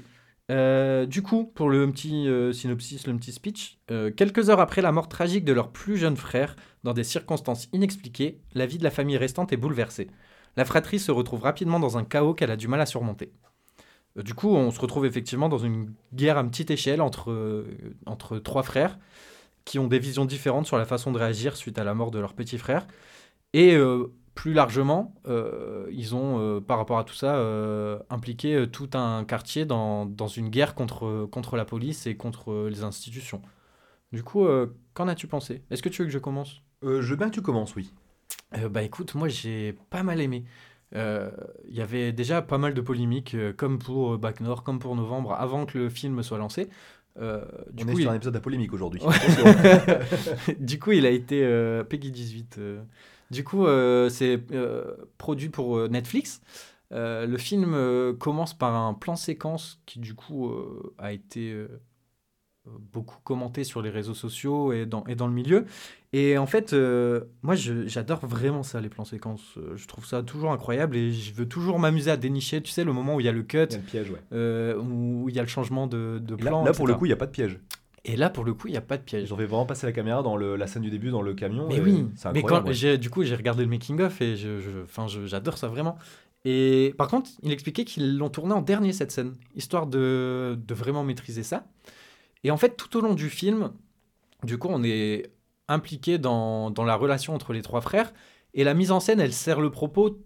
Du coup, pour le petit synopsis, le petit speech, quelques heures après la mort tragique de leur plus jeune frère, dans des circonstances inexpliquées, la vie de la famille restante est bouleversée. La fratrie se retrouve rapidement dans un chaos qu'elle a du mal à surmonter. Euh, Du coup, on se retrouve effectivement dans une guerre à petite échelle entre, euh, entre trois frères qui ont des visions différentes sur la façon de réagir suite à la mort de leur petit frère. Et euh, plus largement, euh, ils ont, euh, par rapport à tout ça, impliqué tout un quartier dans, dans une guerre contre, contre la police et contre les institutions. Du coup, qu'en as-tu pensé? Est-ce que tu veux que je commence? Je veux bien que tu commences, oui. bah écoute, moi j'ai pas mal aimé. Euh, Il y avait déjà pas mal de polémiques, euh, comme pour euh, Bac Nord, comme pour Novembre, avant que le film soit lancé. Euh, du, on coup, est il... sur un épisode à polémique aujourd'hui. Du coup, il a été euh, Peggy 18. euh. Du coup, euh, c'est euh, produit pour euh, Netflix. Euh, le film euh, commence par un plan séquence qui, du coup, euh, a été euh, beaucoup commenté sur les réseaux sociaux et dans, et dans le milieu. Et en fait, euh, moi, j'adore vraiment ça, les plans séquences. Euh, Je trouve ça toujours incroyable et je veux toujours m'amuser à dénicher, tu sais, le moment où il y a le cut, Il y a le piège, ouais. euh, où il y a le changement de, de Et là, plan. là, pour le coup, il n'y a pas de piège. Et là, pour le coup, il n'y a pas de piège. J'en vais vraiment passer la caméra dans le- la scène du début, dans le camion. Mais et oui, mais quand ouais. du coup j'ai regardé le making of et je, je- enfin je- j'adore ça vraiment. Et par contre, il expliquait qu'ils l'ont tourné en dernier cette scène, histoire de, de vraiment maîtriser ça. Et en fait, tout au long du film, du coup, on est impliqué dans, dans la relation entre les trois frères. Et la mise en scène, elle sert le propos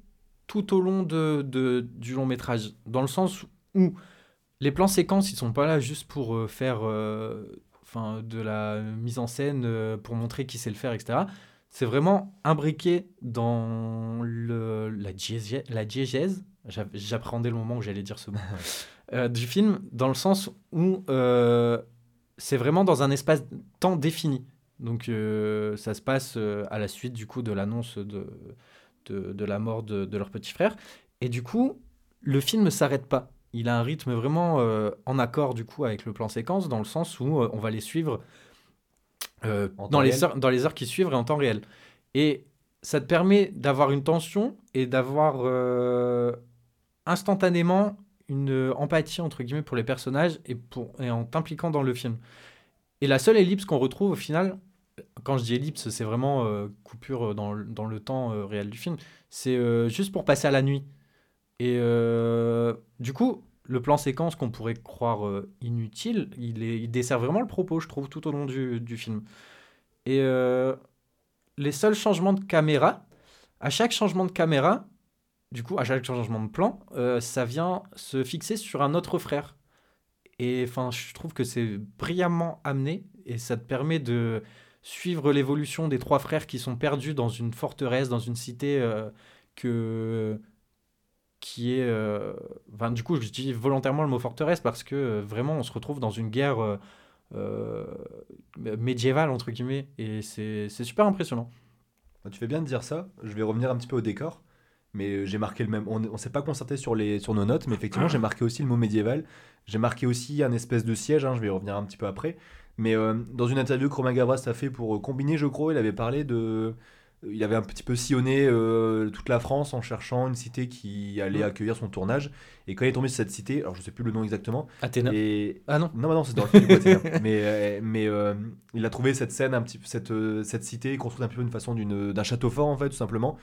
tout au long de, de- du long métrage, dans le sens où les plans séquences, ils sont pas là juste pour euh, faire, euh, de la mise en scène euh, pour montrer qui sait le faire, etc. C'est vraiment imbriqué dans le, la, diégèse, la diégèse. J'appréhendais le moment où j'allais dire ce mot, du film, dans le sens où c'est vraiment dans un espace temps défini. Donc ça se passe à la suite du coup de l'annonce de, de, de, la mort de, de leur petit frère. Et du coup, le film ne s'arrête pas il a un rythme vraiment euh, en accord du coup avec le plan séquence, dans le sens où euh, on va les suivre euh, dans, les heures, dans les heures qui suivent et en temps réel. Et ça te permet d'avoir une tension et d'avoir instantanément une empathie entre guillemets pour les personnages et, en t'impliquant dans le film. Et la seule ellipse qu'on retrouve au final, quand je dis ellipse, c'est vraiment coupure dans, dans, le temps réel du film, c'est juste pour passer à la nuit. Et euh, du coup, le plan séquence qu'on pourrait croire euh, inutile, il, dessert vraiment le propos, je trouve, tout au long du, film. Et euh, les seuls changements de caméra, à chaque changement de caméra, du coup, à chaque changement de plan, ça vient se fixer sur un autre frère. Et enfin, je trouve que c'est brillamment amené et ça te permet de suivre l'évolution des trois frères qui sont perdus dans une forteresse, dans une cité que qui est... Euh, du coup, je dis volontairement le mot forteresse parce que euh, vraiment, on se retrouve dans une guerre euh, médiévale, entre guillemets, et c'est super impressionnant. Bah, tu fais bien de dire ça. Je vais revenir un petit peu au décor. Mais j'ai marqué le même. On ne s'est pas concerté sur, les, sur nos notes, mais effectivement, j'ai marqué aussi le mot médiéval. J'ai marqué aussi un espèce de siège, hein, je vais y revenir un petit peu après. Mais dans une interview que Romain Gavras a fait pour combiner, je crois, il avait parlé de il avait un petit peu sillonné euh, toute la France en cherchant une cité qui allait mm. accueillir son tournage. Et quand il est tombé sur cette cité, alors je sais plus le nom exactement. Athéna. Ah non Non, non, c'est dans le film Athéna. Mais, euh, mais euh, il a trouvé cette scène, un petit, cette, cette cité construite un peu une façon d'un château fort, en fait, tout simplement.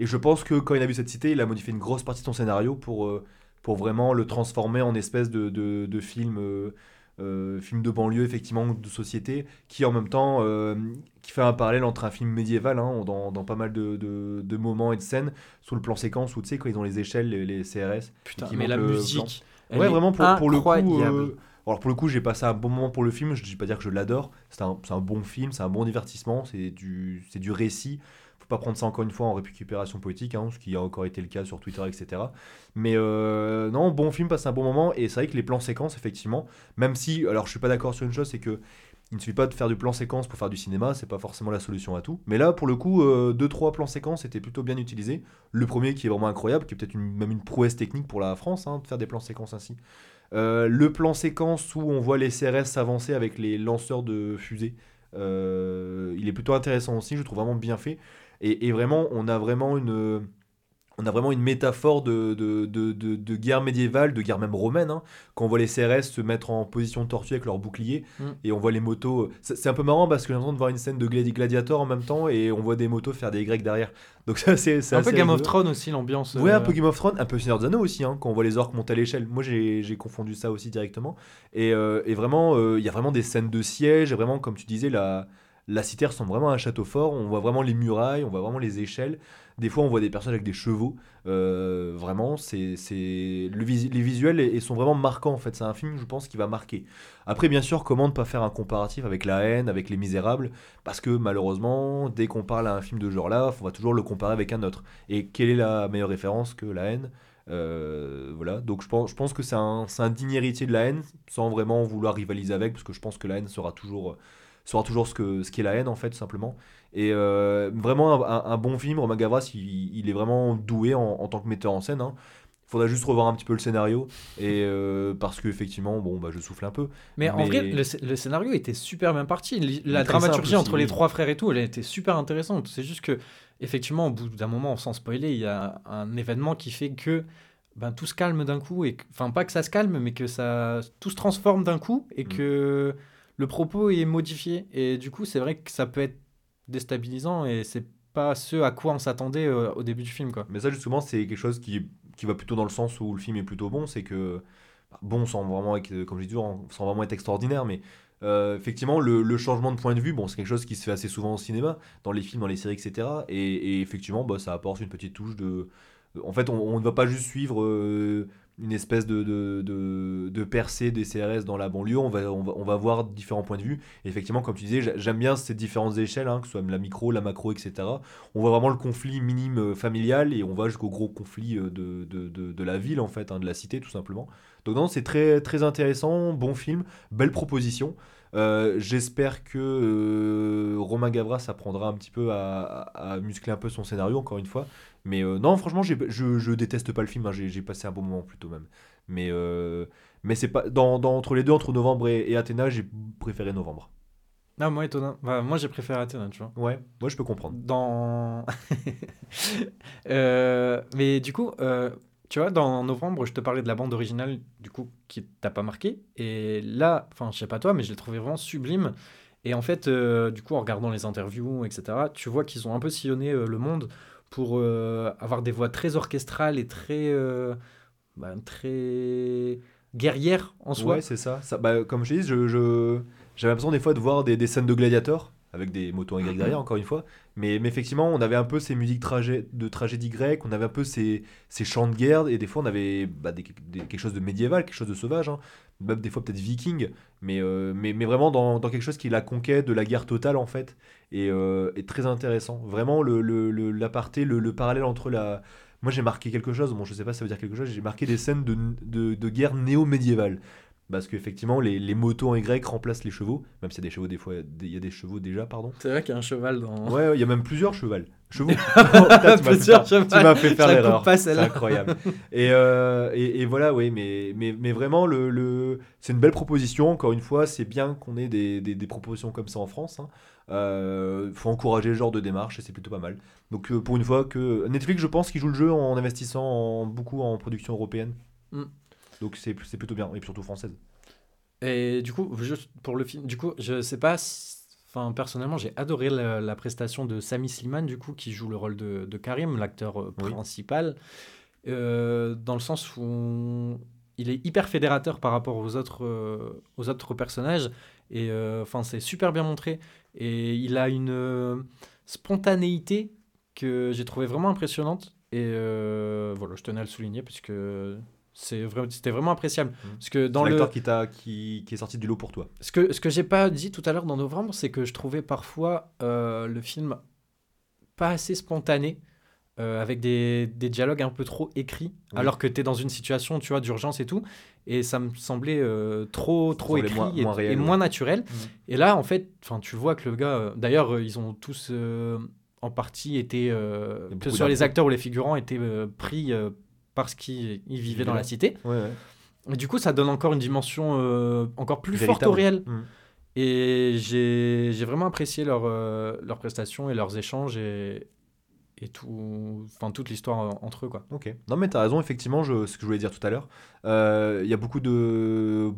Et je pense que quand il a vu cette cité, il a modifié une grosse partie de son scénario pour, pour vraiment le transformer en espèce de, de, de film euh, film de banlieue, effectivement, de société, qui en même temps euh, qui fait un parallèle entre un film médiéval, hein, dans, dans, pas mal de, de, moments et de scènes, sous le plan séquence, où tu sais, quand ils ont les échelles, les, CRS. Putain, mais la musique. Ouais, vraiment, pour, pour, le coup. Euh, alors pour le coup, j'ai passé un bon moment pour le film. Je ne dis pas dire que je l'adore. C'est un, un, bon film, c'est un bon divertissement, c'est du, du récit pas prendre ça encore une fois en récupération politique, hein, ce qui a encore été le cas sur Twitter, etc. Mais euh, non, bon film, passe un bon moment, et c'est vrai que les plans séquences, effectivement, même si, alors je suis pas d'accord sur une chose, c'est que il ne suffit pas de faire du plan séquence pour faire du cinéma, c'est pas forcément la solution à tout. Mais là, pour le coup, 2-3 euh, plans séquences étaient plutôt bien utilisés. Le premier qui est vraiment incroyable, qui est peut-être même une prouesse technique pour la France, hein, de faire des plans séquences ainsi. Euh, le plan séquence où on voit les CRS s'avancer avec les lanceurs de fusées, il est plutôt intéressant aussi, je trouve vraiment bien fait. Et, vraiment, on a vraiment une on a vraiment une métaphore de, de, de, de, guerre médiévale, de guerre même romaine, hein, quand on voit les CRS se mettre en position de tortue avec leurs boucliers, mm. et on voit les motos. C'est un peu marrant parce que j'ai l'impression de voir une scène de Gladiator en même temps, et on voit des motos faire des Y derrière. Donc ça, c'est un peu Game of Thrones aussi, l'ambiance. Ouais, un euh. peu Game of Thrones, un peu Seigneur des Anneaux aussi, hein, quand on voit les orques monter à l'échelle. Moi, j'ai confondu ça aussi directement. Et, euh, et vraiment, euh, il y a vraiment des scènes de siège, et vraiment, comme tu disais, la la cité ressemble vraiment à un château fort. On voit vraiment les murailles, on voit vraiment les échelles. Des fois, on voit des personnages avec des chevaux. Euh, vraiment, c'est, le les visuels et, sont vraiment marquants en fait. C'est un film, je pense, qui va marquer. Après, bien sûr, comment ne pas faire un comparatif avec La haine, avec Les Misérables? Parce que malheureusement, dès qu'on parle à un film de ce genre-là, on va toujours le comparer avec un autre. Et quelle est la meilleure référence que La haine? Euh, voilà, donc je pense, je pense que c'est un, un digne héritier de la haine, sans vraiment vouloir rivaliser avec, parce que je pense que la haine sera toujours saura toujours ce que ce qu'est la haine en fait tout simplement. Et euh, vraiment un, bon film Romain Gavras il, est vraiment doué en, tant que metteur en scène hein. Il faudra juste revoir un petit peu le scénario et euh, parce que effectivement bon bah je souffle un peu. Mais, en vrai le, scénario était super bien parti. La dramaturgie entre les trois frères et tout elle était super intéressante. C'est juste que effectivement au bout d'un moment sans spoiler il y a un événement qui fait que ben, tout se calme d'un coup et enfin pas que ça se calme mais que ça tout se transforme d'un coup et mm. que le propos est modifié. Et du coup, c'est vrai que ça peut être déstabilisant et c'est pas ce à quoi on s'attendait euh, au début du film. Quoi. Mais ça, justement, c'est quelque chose qui, qui va plutôt dans le sens où le film est plutôt bon. C'est que, bah, bon, sans vraiment être, comme je dis sans vraiment être extraordinaire, mais euh, effectivement, le, changement de point de vue, bon, c'est quelque chose qui se fait assez souvent au cinéma, dans les films, dans les séries, etc. Et, effectivement, bah, ça apporte une petite touche de. En fait, on, ne va pas juste suivre. Euh, une espèce de, de, de, percée des CRS dans la banlieue, on va, on, voir différents points de vue. Effectivement, comme tu disais, j'a- j'aime bien ces différentes échelles, hein, que ce soit la micro, la macro, etc. On voit vraiment le conflit minime euh, familial et on va jusqu'au gros conflit euh, de, la ville, en fait, hein, de la cité, tout simplement. Donc non, c'est très, très intéressant, bon film, belle proposition. Euh, J'espère que Romain Gavras apprendra un petit peu à muscler un peu son scénario, encore une fois. Mais euh, non, franchement, je, je déteste pas le film, hein, j'ai passé un bon moment plutôt même. Mais, euh, mais c'est pas dans, dans- entre les deux, entre novembre et, et Athéna, j'ai préféré novembre. Non, moi, étonnant. Bah, moi, j'ai préféré Athéna, tu vois. Ouais, moi je peux comprendre. Dans. Euh, mais du coup, euh, tu vois, dans novembre, je te parlais de la bande originale, du coup, qui t'a pas marqué. Et là, enfin, je sais pas toi, mais je l'ai trouvé vraiment sublime. Et en fait, euh, du coup, en regardant les interviews, etc., tu vois qu'ils ont un peu sillonné le monde pour euh, avoir des voix très orchestrales et très. euh, bah, très guerrières en soi. Ouais, c'est ça. ça bah, comme je dis, je, j'avais l'impression des fois de voir des, des scènes de gladiateurs avec des motos Y derrière, encore une fois. Mais, mais effectivement, on avait un peu ces musiques tragé- de tragédie grecque, on avait un peu ces, ces chants de guerre, et des fois on avait bah, des- des- quelque chose de médiéval, quelque chose de sauvage, hein. même des fois peut-être viking, mais, euh, mais, mais vraiment dans, dans quelque chose qui est la conquête de la guerre totale en fait, et, euh, et très intéressant. Vraiment, le, le, le- l'aparté, le, le parallèle entre la. Moi j'ai marqué quelque chose, bon je sais pas si ça veut dire quelque chose, j'ai marqué des scènes de, de, de guerre néo-médiévale. Parce qu'effectivement, les, les motos en Y remplacent les chevaux, même s'il y a des chevaux, des fois, il y a des chevaux déjà, pardon. C'est vrai qu'il y a un cheval dans. Ouais, ouais, il y a même plusieurs chevals. Chevaux. Putain, tu m'as fait Plusieurs faire- chevals. Tu m'as fait faire l'erreur. C'est incroyable. Et, euh, et, et voilà, oui, mais, mais, mais vraiment, le, le... c'est une belle proposition. Encore une fois, c'est bien qu'on ait des, des, des propositions comme ça en France. Il faut encourager ce genre de démarche et c'est plutôt pas mal. Donc, euh, pour une fois, que Netflix, je pense qu'il joue le jeu en investissant en- beaucoup en production européenne. Mm. Donc, c'est plutôt bien, et surtout française. Et du coup, juste pour le film, du coup, je sais pas. si- Enfin, personnellement, j'ai adoré la, la prestation de Sami Slimane, du coup, qui joue le rôle de, de Karim, l'acteur euh, Oui. principal, euh, dans le sens où il est hyper fédérateur par rapport aux autres, euh, aux autres personnages. Et euh, enfin, c'est super bien montré. Et il a une spontanéité que j'ai trouvé vraiment impressionnante. Et voilà, je tenais à le souligner puisque vrai, c'était vraiment appréciable. Mhm. Parce que dans l'acteur qui, qui, qui est sorti du lot pour toi. ce que, ce que j'ai pas dit tout à l'heure dans novembre, c'est que je trouvais parfois euh, le film pas assez spontané, euh, avec des, des dialogues un peu trop écrits, Oui. alors que tu es dans une situation, tu vois, d'urgence et tout, et ça me semblait euh, trop, trop semblait écrit moins- et, moins réel, et ouais. moins naturel. Mhm. Et là, en fait, enfin, tu vois que le gars, euh, d'ailleurs, ils ont tous en partie été, que ce soit les acteurs ou les figurants, étaient pris parce qu'ils ils vivaient dans la cité. Ouais, ouais. Et du coup, ça donne encore une dimension euh, encore plus forte Véritable. au réel. Mhm. Et j'ai vraiment apprécié leur, euh, leurs prestations et leurs échanges et, et tout, enfin, toute l'histoire euh, entre eux. Quoi. Ok. Non, mais t'as raison, effectivement, je, ce que je voulais dire tout à l'heure. Euh, Il y a beaucoup de.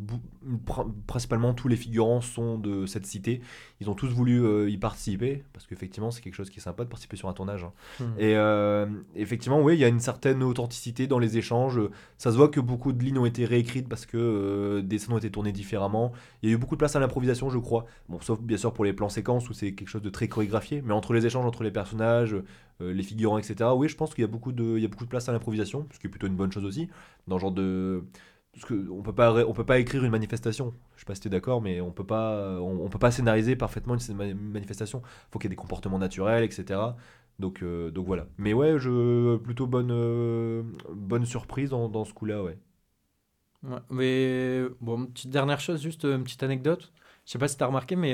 Principalement, tous les figurants sont de cette cité. Ils ont tous voulu euh, y participer, parce qu'effectivement, c'est quelque chose qui est sympa de participer sur un tournage. hein. Et euh, effectivement, oui, il y a une certaine authenticité dans les échanges. Ça se voit que beaucoup de lignes ont été réécrites parce que euh, des scènes ont été tournées différemment. Il y a eu beaucoup de place à l'improvisation, je crois. Bon, sauf bien sûr pour les plans séquences où c'est quelque chose de très chorégraphié. Mais entre les échanges entre les personnages, les figurants, etc., oui, je pense qu'il y a beaucoup de, il y a beaucoup de place à l'improvisation, ce qui est plutôt une bonne chose aussi. Dans le genre de. Parce que on peut pas, peut pas écrire une manifestation. Je sais pas si tu es d'accord, mais on peut pas, on, peut pas scénariser parfaitement une manifestation. faut qu'il y ait des comportements naturels, etc. Donc, euh, donc voilà. Mais ouais, je plutôt bonne, euh, bonne surprise dans, dans ce coup-là, ouais. Mais bon, petite dernière chose, juste euh, une petite anecdote. Je sais pas si tu as remarqué, mais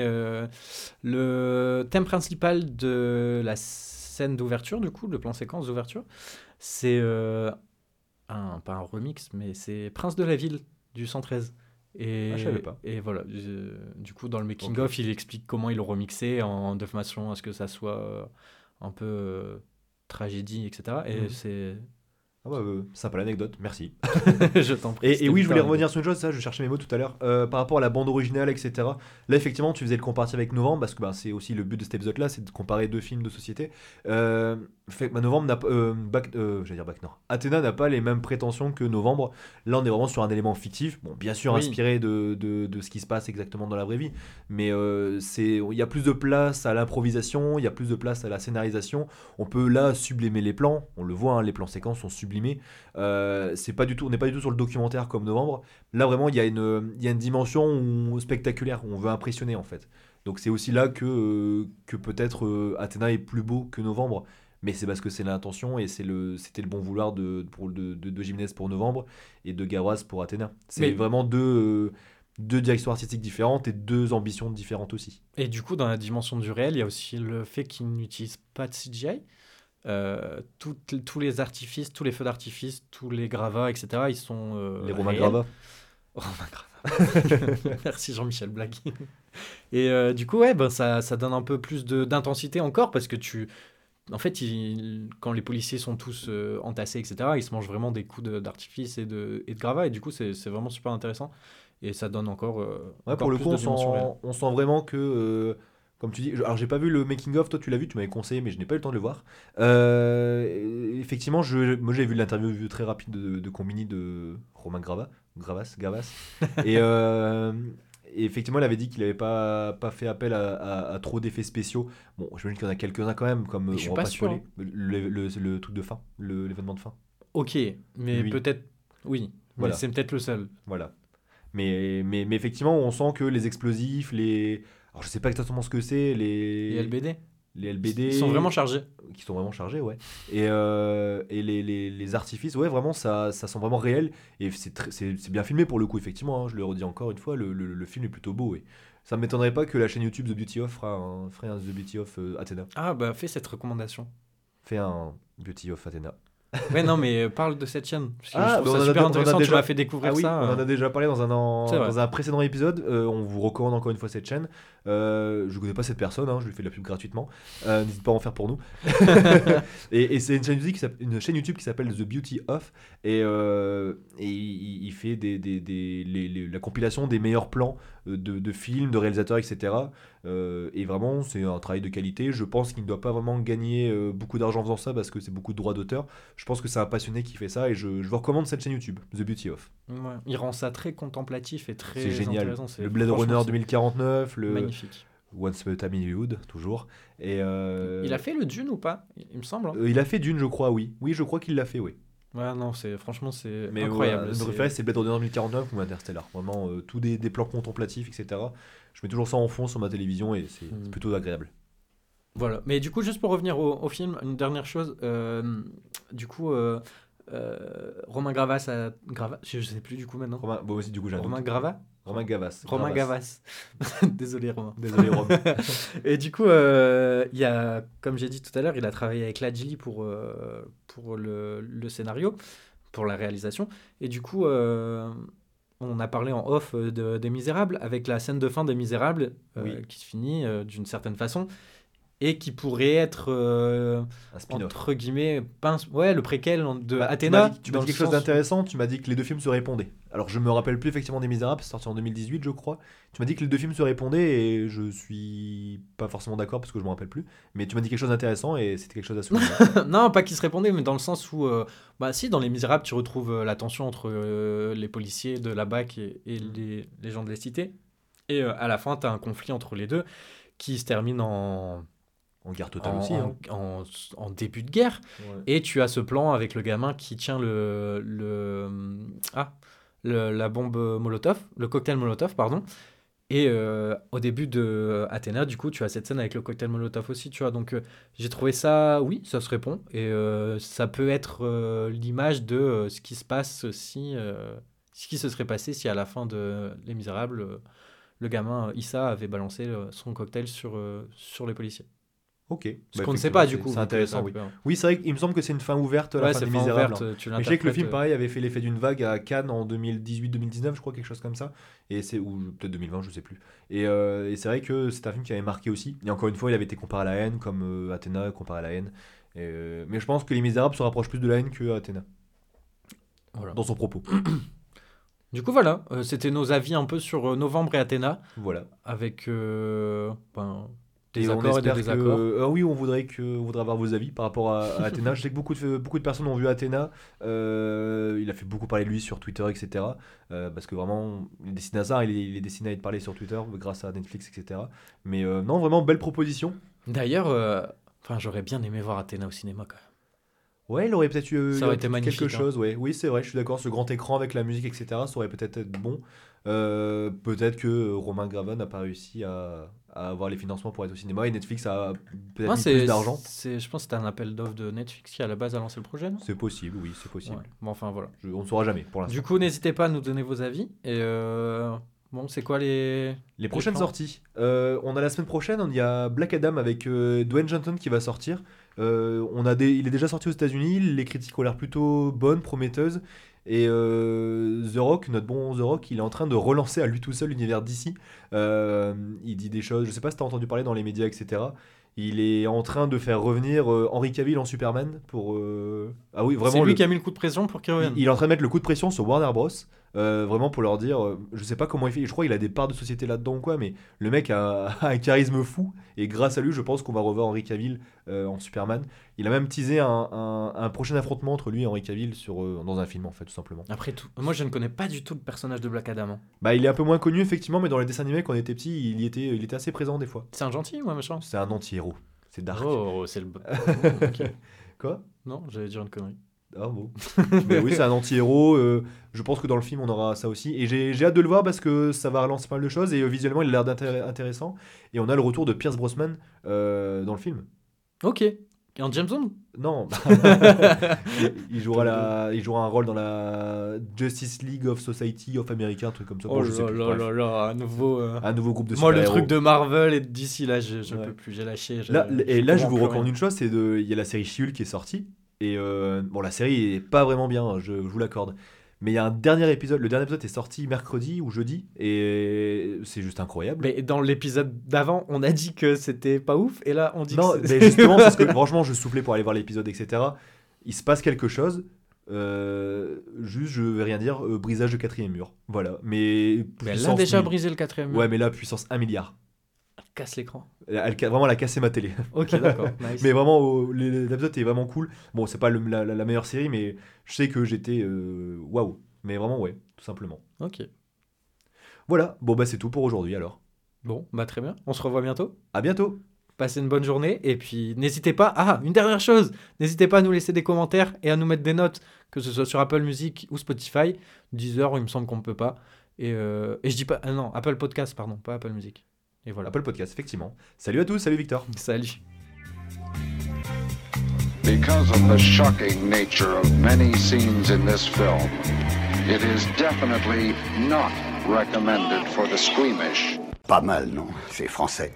le thème principal de la scène d'ouverture, du coup, le plan séquence d'ouverture, c'est un, pas un remix, mais c'est Prince de la Ville du 113. Et, Ah, je savais pas. et voilà, je- du coup, dans le making-of, il explique comment ils l'ont remixé en, de façon à ce que ça soit euh, un peu euh, tragédie, etc. Et Mhm. c'est. Ah bah, euh, sympa l'anecdote, merci. je t'en prie. Et, oui, je voulais revenir sur une chose, ça, je cherchais mes mots tout à l'heure, euh, par rapport à la bande originale, etc. Là, effectivement, tu faisais le comparatif avec Novembre, parce que bah, c'est aussi le but de cet épisode-là, c'est de comparer deux films de société. Euh, fait bah, Novembre n'a pas. Euh, euh, j'allais dire Bac Nord. Athéna n'a pas les mêmes prétentions que Novembre. Là, on est vraiment sur un élément fictif, bon, bien sûr Oui. inspiré de, de, de ce qui se passe exactement dans la vraie vie, mais c'est il y a plus de place à l'improvisation, il y a plus de place à la scénarisation. On peut là sublimer les plans, on le voit, hein, les plans séquences sont sublimés sublimé. Euh, c'est pas du tout, on n'est pas du tout sur le documentaire comme Novembre. Là, vraiment, il y, a une, il y a une dimension où- spectaculaire, où on veut impressionner en fait. Donc c'est aussi là que, euh, que peut-être euh, Athéna est plus beau que Novembre. Mais c'est parce que c'est l'intention et c'est le, c'était le bon vouloir de, pour, de, de, de Jiménez pour Novembre et de Gawaz pour Athéna. C'est Mais- vraiment deux, deux directions artistiques différentes et deux ambitions différentes aussi. Et du coup, dans la dimension du réel, il y a aussi le fait qu'ils n'utilisent pas de CGI. Euh, tous les artifices, tous les feux d'artifice, tous les gravats, etc., ils sont. euh, Les Romains réels. Grava. Romain Grava. Merci Jean-Michel Blague. Et euh, du coup, ouais, ben, ça, ça donne un peu plus de- d'intensité encore parce que tu. En fait, quand les policiers sont tous entassés, etc., ils se mangent vraiment des coups de- d'artifice et de, et de gravats. Et du coup, c'est vraiment super intéressant. Et ça donne encore. Ouais, encore pour le coup, de on sent, on sent vraiment que, comme tu dis, alors j'ai pas vu le making of, toi tu l'as vu, tu m'avais conseillé, mais je n'ai pas eu le temps de le voir. Euh, effectivement, je, moi j'ai vu l'interview très rapide de, de Combini de Romain Grava, Gravas, Gavas, et, euh, et effectivement, il avait dit qu'il n'avait pas, pas fait appel à, à- à trop d'effets spéciaux. Bon, j'imagine qu'il y en a quelques-uns quand même, comme je suis on va pas sûr, le, le- le truc de fin, l'événement de fin. Ok, mais Oui. peut-être. Oui, Voilà. mais c'est peut-être le seul. Voilà. Mais, mais, mais effectivement, on sent que les explosifs, les. Alors je sais pas exactement ce que c'est, les. LBD les LBD. Ils sont vraiment chargés. Qui sont vraiment chargés, ouais. Et, euh, et les, les, les artifices, ouais, vraiment, ça, ça sent vraiment réel. Et c'est bien filmé pour le coup, effectivement. hein, je le redis encore une fois, le, le, le film est plutôt beau. Et ça ne m'étonnerait pas que la chaîne YouTube The Beauty of fera un, ferait un The Beauty of euh, Athena. Ah, bah fais cette recommandation. Fait un Beauty of Athena. Ouais, non, mais euh, parle de cette chaîne. Parce que Ah, je trouve ça super a intéressant. Tu déjà- m'as fait découvrir Ah oui, ça. on en euh. a déjà parlé dans un, an- dans un précédent épisode. Euh, on vous recommande encore une fois cette chaîne. Euh, je ne connais pas cette personne, hein, je lui fais de la pub gratuitement. Euh, N'hésite pas à en faire pour nous. et et c'est une chaîne, YouTube qui s'appelle- une chaîne YouTube qui s'appelle The Beauty of. Et, euh, et il, il fait des, des- des- les- les- la compilation des meilleurs plans euh, de, de films, de réalisateurs, etc. Euh, et vraiment, c'est un travail de qualité. Je pense qu'il ne doit pas vraiment gagner euh, beaucoup d'argent en faisant ça parce que c'est beaucoup de droits d'auteur. Je pense que c'est un passionné qui fait ça et je, je vous recommande cette chaîne YouTube, The Beauty of. Ouais, Il rend ça très contemplatif et très C'est génial. Le Blade Runner c'est 2049, le Magnifique. Once Upon a Time in Hollywood, toujours. Et euh, Il a fait le Dune ou pas? Il me semble. hein. il a fait Dune, je crois, oui. Oui, je crois qu'il l'a fait, oui. Ouais, non, c'est franchement c'est incroyable. c'est- notre préféré, c'est Blade Runner 2049 ou Interstellar. Vraiment, euh, tous des, des plans contemplatifs, etc. Je mets toujours ça en fond sur ma télévision et c'est Mm. c'est plutôt agréable. Voilà. Mais du coup, juste pour revenir au, au film, une dernière chose. euh, du coup, euh, euh, Romain Gravas a. Gravas Je sais plus du coup maintenant. Romain, bon, aussi, du coup, Romain doute. Romain Gavas. Romain. Gavas. Désolé, Romain. Désolé, Romain. Et du coup, euh, il y a, comme j'ai dit tout à l'heure, il a travaillé avec Ladjili pour, euh, pour le, le scénario, pour la réalisation. Et du coup, euh, on a parlé en off de- des Misérables, avec la scène de fin des Misérables, Oui. qui se finit d'une certaine façon, et qui pourrait être, euh, un entre guillemets, pince- ouais, le préquel de Bah, tu Athéna. m'as dit, tu m'as dit quelque chose d'intéressant. Tu m'as dit que les deux films se répondaient. Alors, je me rappelle plus effectivement des Misérables, c'est sorti en 2018, je crois. Tu m'as dit que les deux films se répondaient et je suis pas forcément d'accord parce que je me rappelle plus. Mais tu m'as dit quelque chose d'intéressant et c'était quelque chose à souligner. non, pas qu'ils se répondaient, mais dans le sens où, euh, bah si, dans Les Misérables, tu retrouves euh, la tension entre euh, les policiers de la BAC et, et les, les gens de la cité. Et à la fin, tu as un conflit entre les deux qui se termine en, en guerre totale en, aussi. hein. en- en début de guerre. Ouais. Et tu as ce plan avec le gamin qui tient le, le, ah, le- la bombe Molotov, le cocktail Molotov, pardon. Et euh, au début de Athéna, du coup, tu as cette scène avec le cocktail Molotov aussi, tu vois. Donc, euh, j'ai trouvé ça, oui, ça se répond. Et euh, ça peut être l'image de ce qui se passe si. ce qui se serait passé si à la fin de Les Misérables, le gamin Issa avait balancé son cocktail sur, sur les policiers. Ok. Ce Bah, qu'on ne sait pas, du coup. c'est- intéressant, ça oui. Oui, c'est vrai qu'il me semble que c'est une fin ouverte, la Ouais, fin des fin Misérables. ouverte, tu Mais je sais que le film, l'interprètes, euh, pareil, avait fait l'effet d'une vague à Cannes en 2018-2019, je crois, quelque chose comme ça. Et c'est ou peut-être 2020, je sais plus. Et, euh, et c'est vrai que c'est un film qui avait marqué aussi. Et encore une fois, il avait été comparé à la haine, comme euh, Athéna comparé à la haine. Et, euh, mais je pense que Les Misérables se rapprochent plus de la haine que Athéna Voilà. dans son propos. Du coup, voilà, euh, c'était nos avis un peu sur euh, Novembre et Athéna, voilà. avec euh, ben, des Et accords et des que- désaccords. euh, oui, on voudrait que, on voudrait avoir vos avis par rapport à, à Athéna. Je sais que beaucoup de, beaucoup de personnes ont vu Athéna. Euh, il a fait beaucoup parler de lui sur Twitter, etc. Euh, parce que vraiment, il est destiné à ça. Il est, il est destiné à être parlé sur Twitter grâce à Netflix, etc. Mais euh, non, vraiment belle proposition. D'ailleurs, enfin, j'aurais bien aimé voir Athéna au cinéma quand même. Ouais, il aurait peut-être eu Ça aurait été quelque hein. chose. Ouais. Oui, c'est vrai, je suis d'accord. Ce grand écran avec la musique, etc., ça aurait peut-être été bon. Peut-être que Romain Graven n'a pas réussi à, à avoir les financements pour être au cinéma et Netflix a peut-être mis plus d'argent. je pense que c'était un appel d'offres de Netflix qui à la base a lancé le projet, C'est possible, oui, c'est possible. Ouais. Bon, enfin voilà. Je- on ne saura jamais pour l'instant. Du coup, n'hésitez pas à nous donner vos avis. Et euh, bon, c'est quoi les. Les prochaines sorties. Euh, on a la semaine prochaine, il y a Black Adam avec euh, Dwayne Johnson qui va sortir. Euh, on a des, il est déjà sorti aux États-Unis. Les critiques ont l'air plutôt bonnes, prometteuses. Et euh, The Rock, notre bon The Rock, il est en train de relancer à lui tout seul l'univers d'ici. il dit des choses, je sais pas si tu as entendu parler dans les médias, etc. Il est en train de faire revenir euh, Henry Cavill en Superman pour. euh, Ah oui, vraiment. C'est lui le- qui a mis le coup de pression pour qu'il il, revienne. il est en train de mettre le coup de pression sur Warner Bros. Euh, vraiment pour leur dire, euh, je sais pas comment il fait, je crois qu'il a des parts de société là-dedans ou quoi, mais le mec a, a un charisme fou et grâce à lui, je pense qu'on va revoir Henry Cavill euh, en Superman. Il a même teasé un, un- un prochain affrontement entre lui et Henry Cavill sur, euh, dans un film en fait, tout simplement. Après tout, moi je ne connais pas du tout le personnage de Black Adam. hein. Bah, il est un peu moins connu effectivement, mais dans les dessins animés quand on était petit, il y était, il était assez présent des fois. C'est un gentil, moi, machin. C'est un anti-héros, c'est dark. Oh, c'est le. Oh. Quoi? Non, j'allais dire une connerie. Ah bon. Mais oui, c'est un anti-héros. euh, je pense que dans le film, on aura ça aussi. Et j'ai j'ai hâte de le voir parce que ça va relancer pas mal de choses. Et euh, visuellement, il a l'air d'intér- intéressant. Et on a le retour de Pierce Brosnan euh, dans le film. Ok. En James Bond? Non. il, il jouera la, il jouera un rôle dans la Justice League of Society of America, un truc comme ça. Bon, Oh je sais là plus, là bref. là là, à nouveau. euh, Un nouveau groupe de Moi, le super-héros. truc de Marvel et d'ici là, je, je Ouais. peux plus, j'ai lâché. je- Là, et là, je comprends vous plus recommande rien. une chose, c'est de, il y a la série She-Hulk qui est sortie. Et euh, bon, la série est pas vraiment bien, je, je vous l'accorde. Mais il y a un dernier épisode, le dernier épisode est sorti mercredi ou jeudi, et c'est juste incroyable. Mais dans l'épisode d'avant, on a dit que c'était pas ouf, et là, on dit non, que c'est- mais justement, parce que franchement, je soufflais pour aller voir l'épisode, etc. Il se passe quelque chose. euh, juste, je vais rien dire, euh, brisage de quatrième mur. Voilà. Mais. Mais elle a déjà mille. brisé le quatrième mur. Ouais, mais là, puissance 1 milliard. Casse l'écran. Elle, elle- vraiment, elle a cassé ma télé. Ok, d'accord. nice. Mais vraiment, les- l'épisode est vraiment cool. Bon, c'est pas le- la, la- la meilleure série, mais je sais que j'étais euh, waouh. Mais vraiment, ouais, tout simplement. Ok. Voilà, bon, bah c'est tout pour aujourd'hui alors. Bon, bah très bien. On se revoit bientôt. À bientôt! Passez une bonne journée et puis n'hésitez pas. Ah, une dernière chose, n'hésitez pas à nous laisser des commentaires et à nous mettre des notes, que ce soit sur Apple Music ou Spotify. Deezer, il me semble qu'on ne peut pas. Et, euh, et je dis pas. ah non, Apple Podcast, pardon, pas Apple Music. Et voilà. Apple Podcast, effectivement. Salut à tous, salut Victor! Salut. Because of the shocking nature of many scenes in this film, it is definitely not recommended for the squeamish. Pas mal, non? C'est français.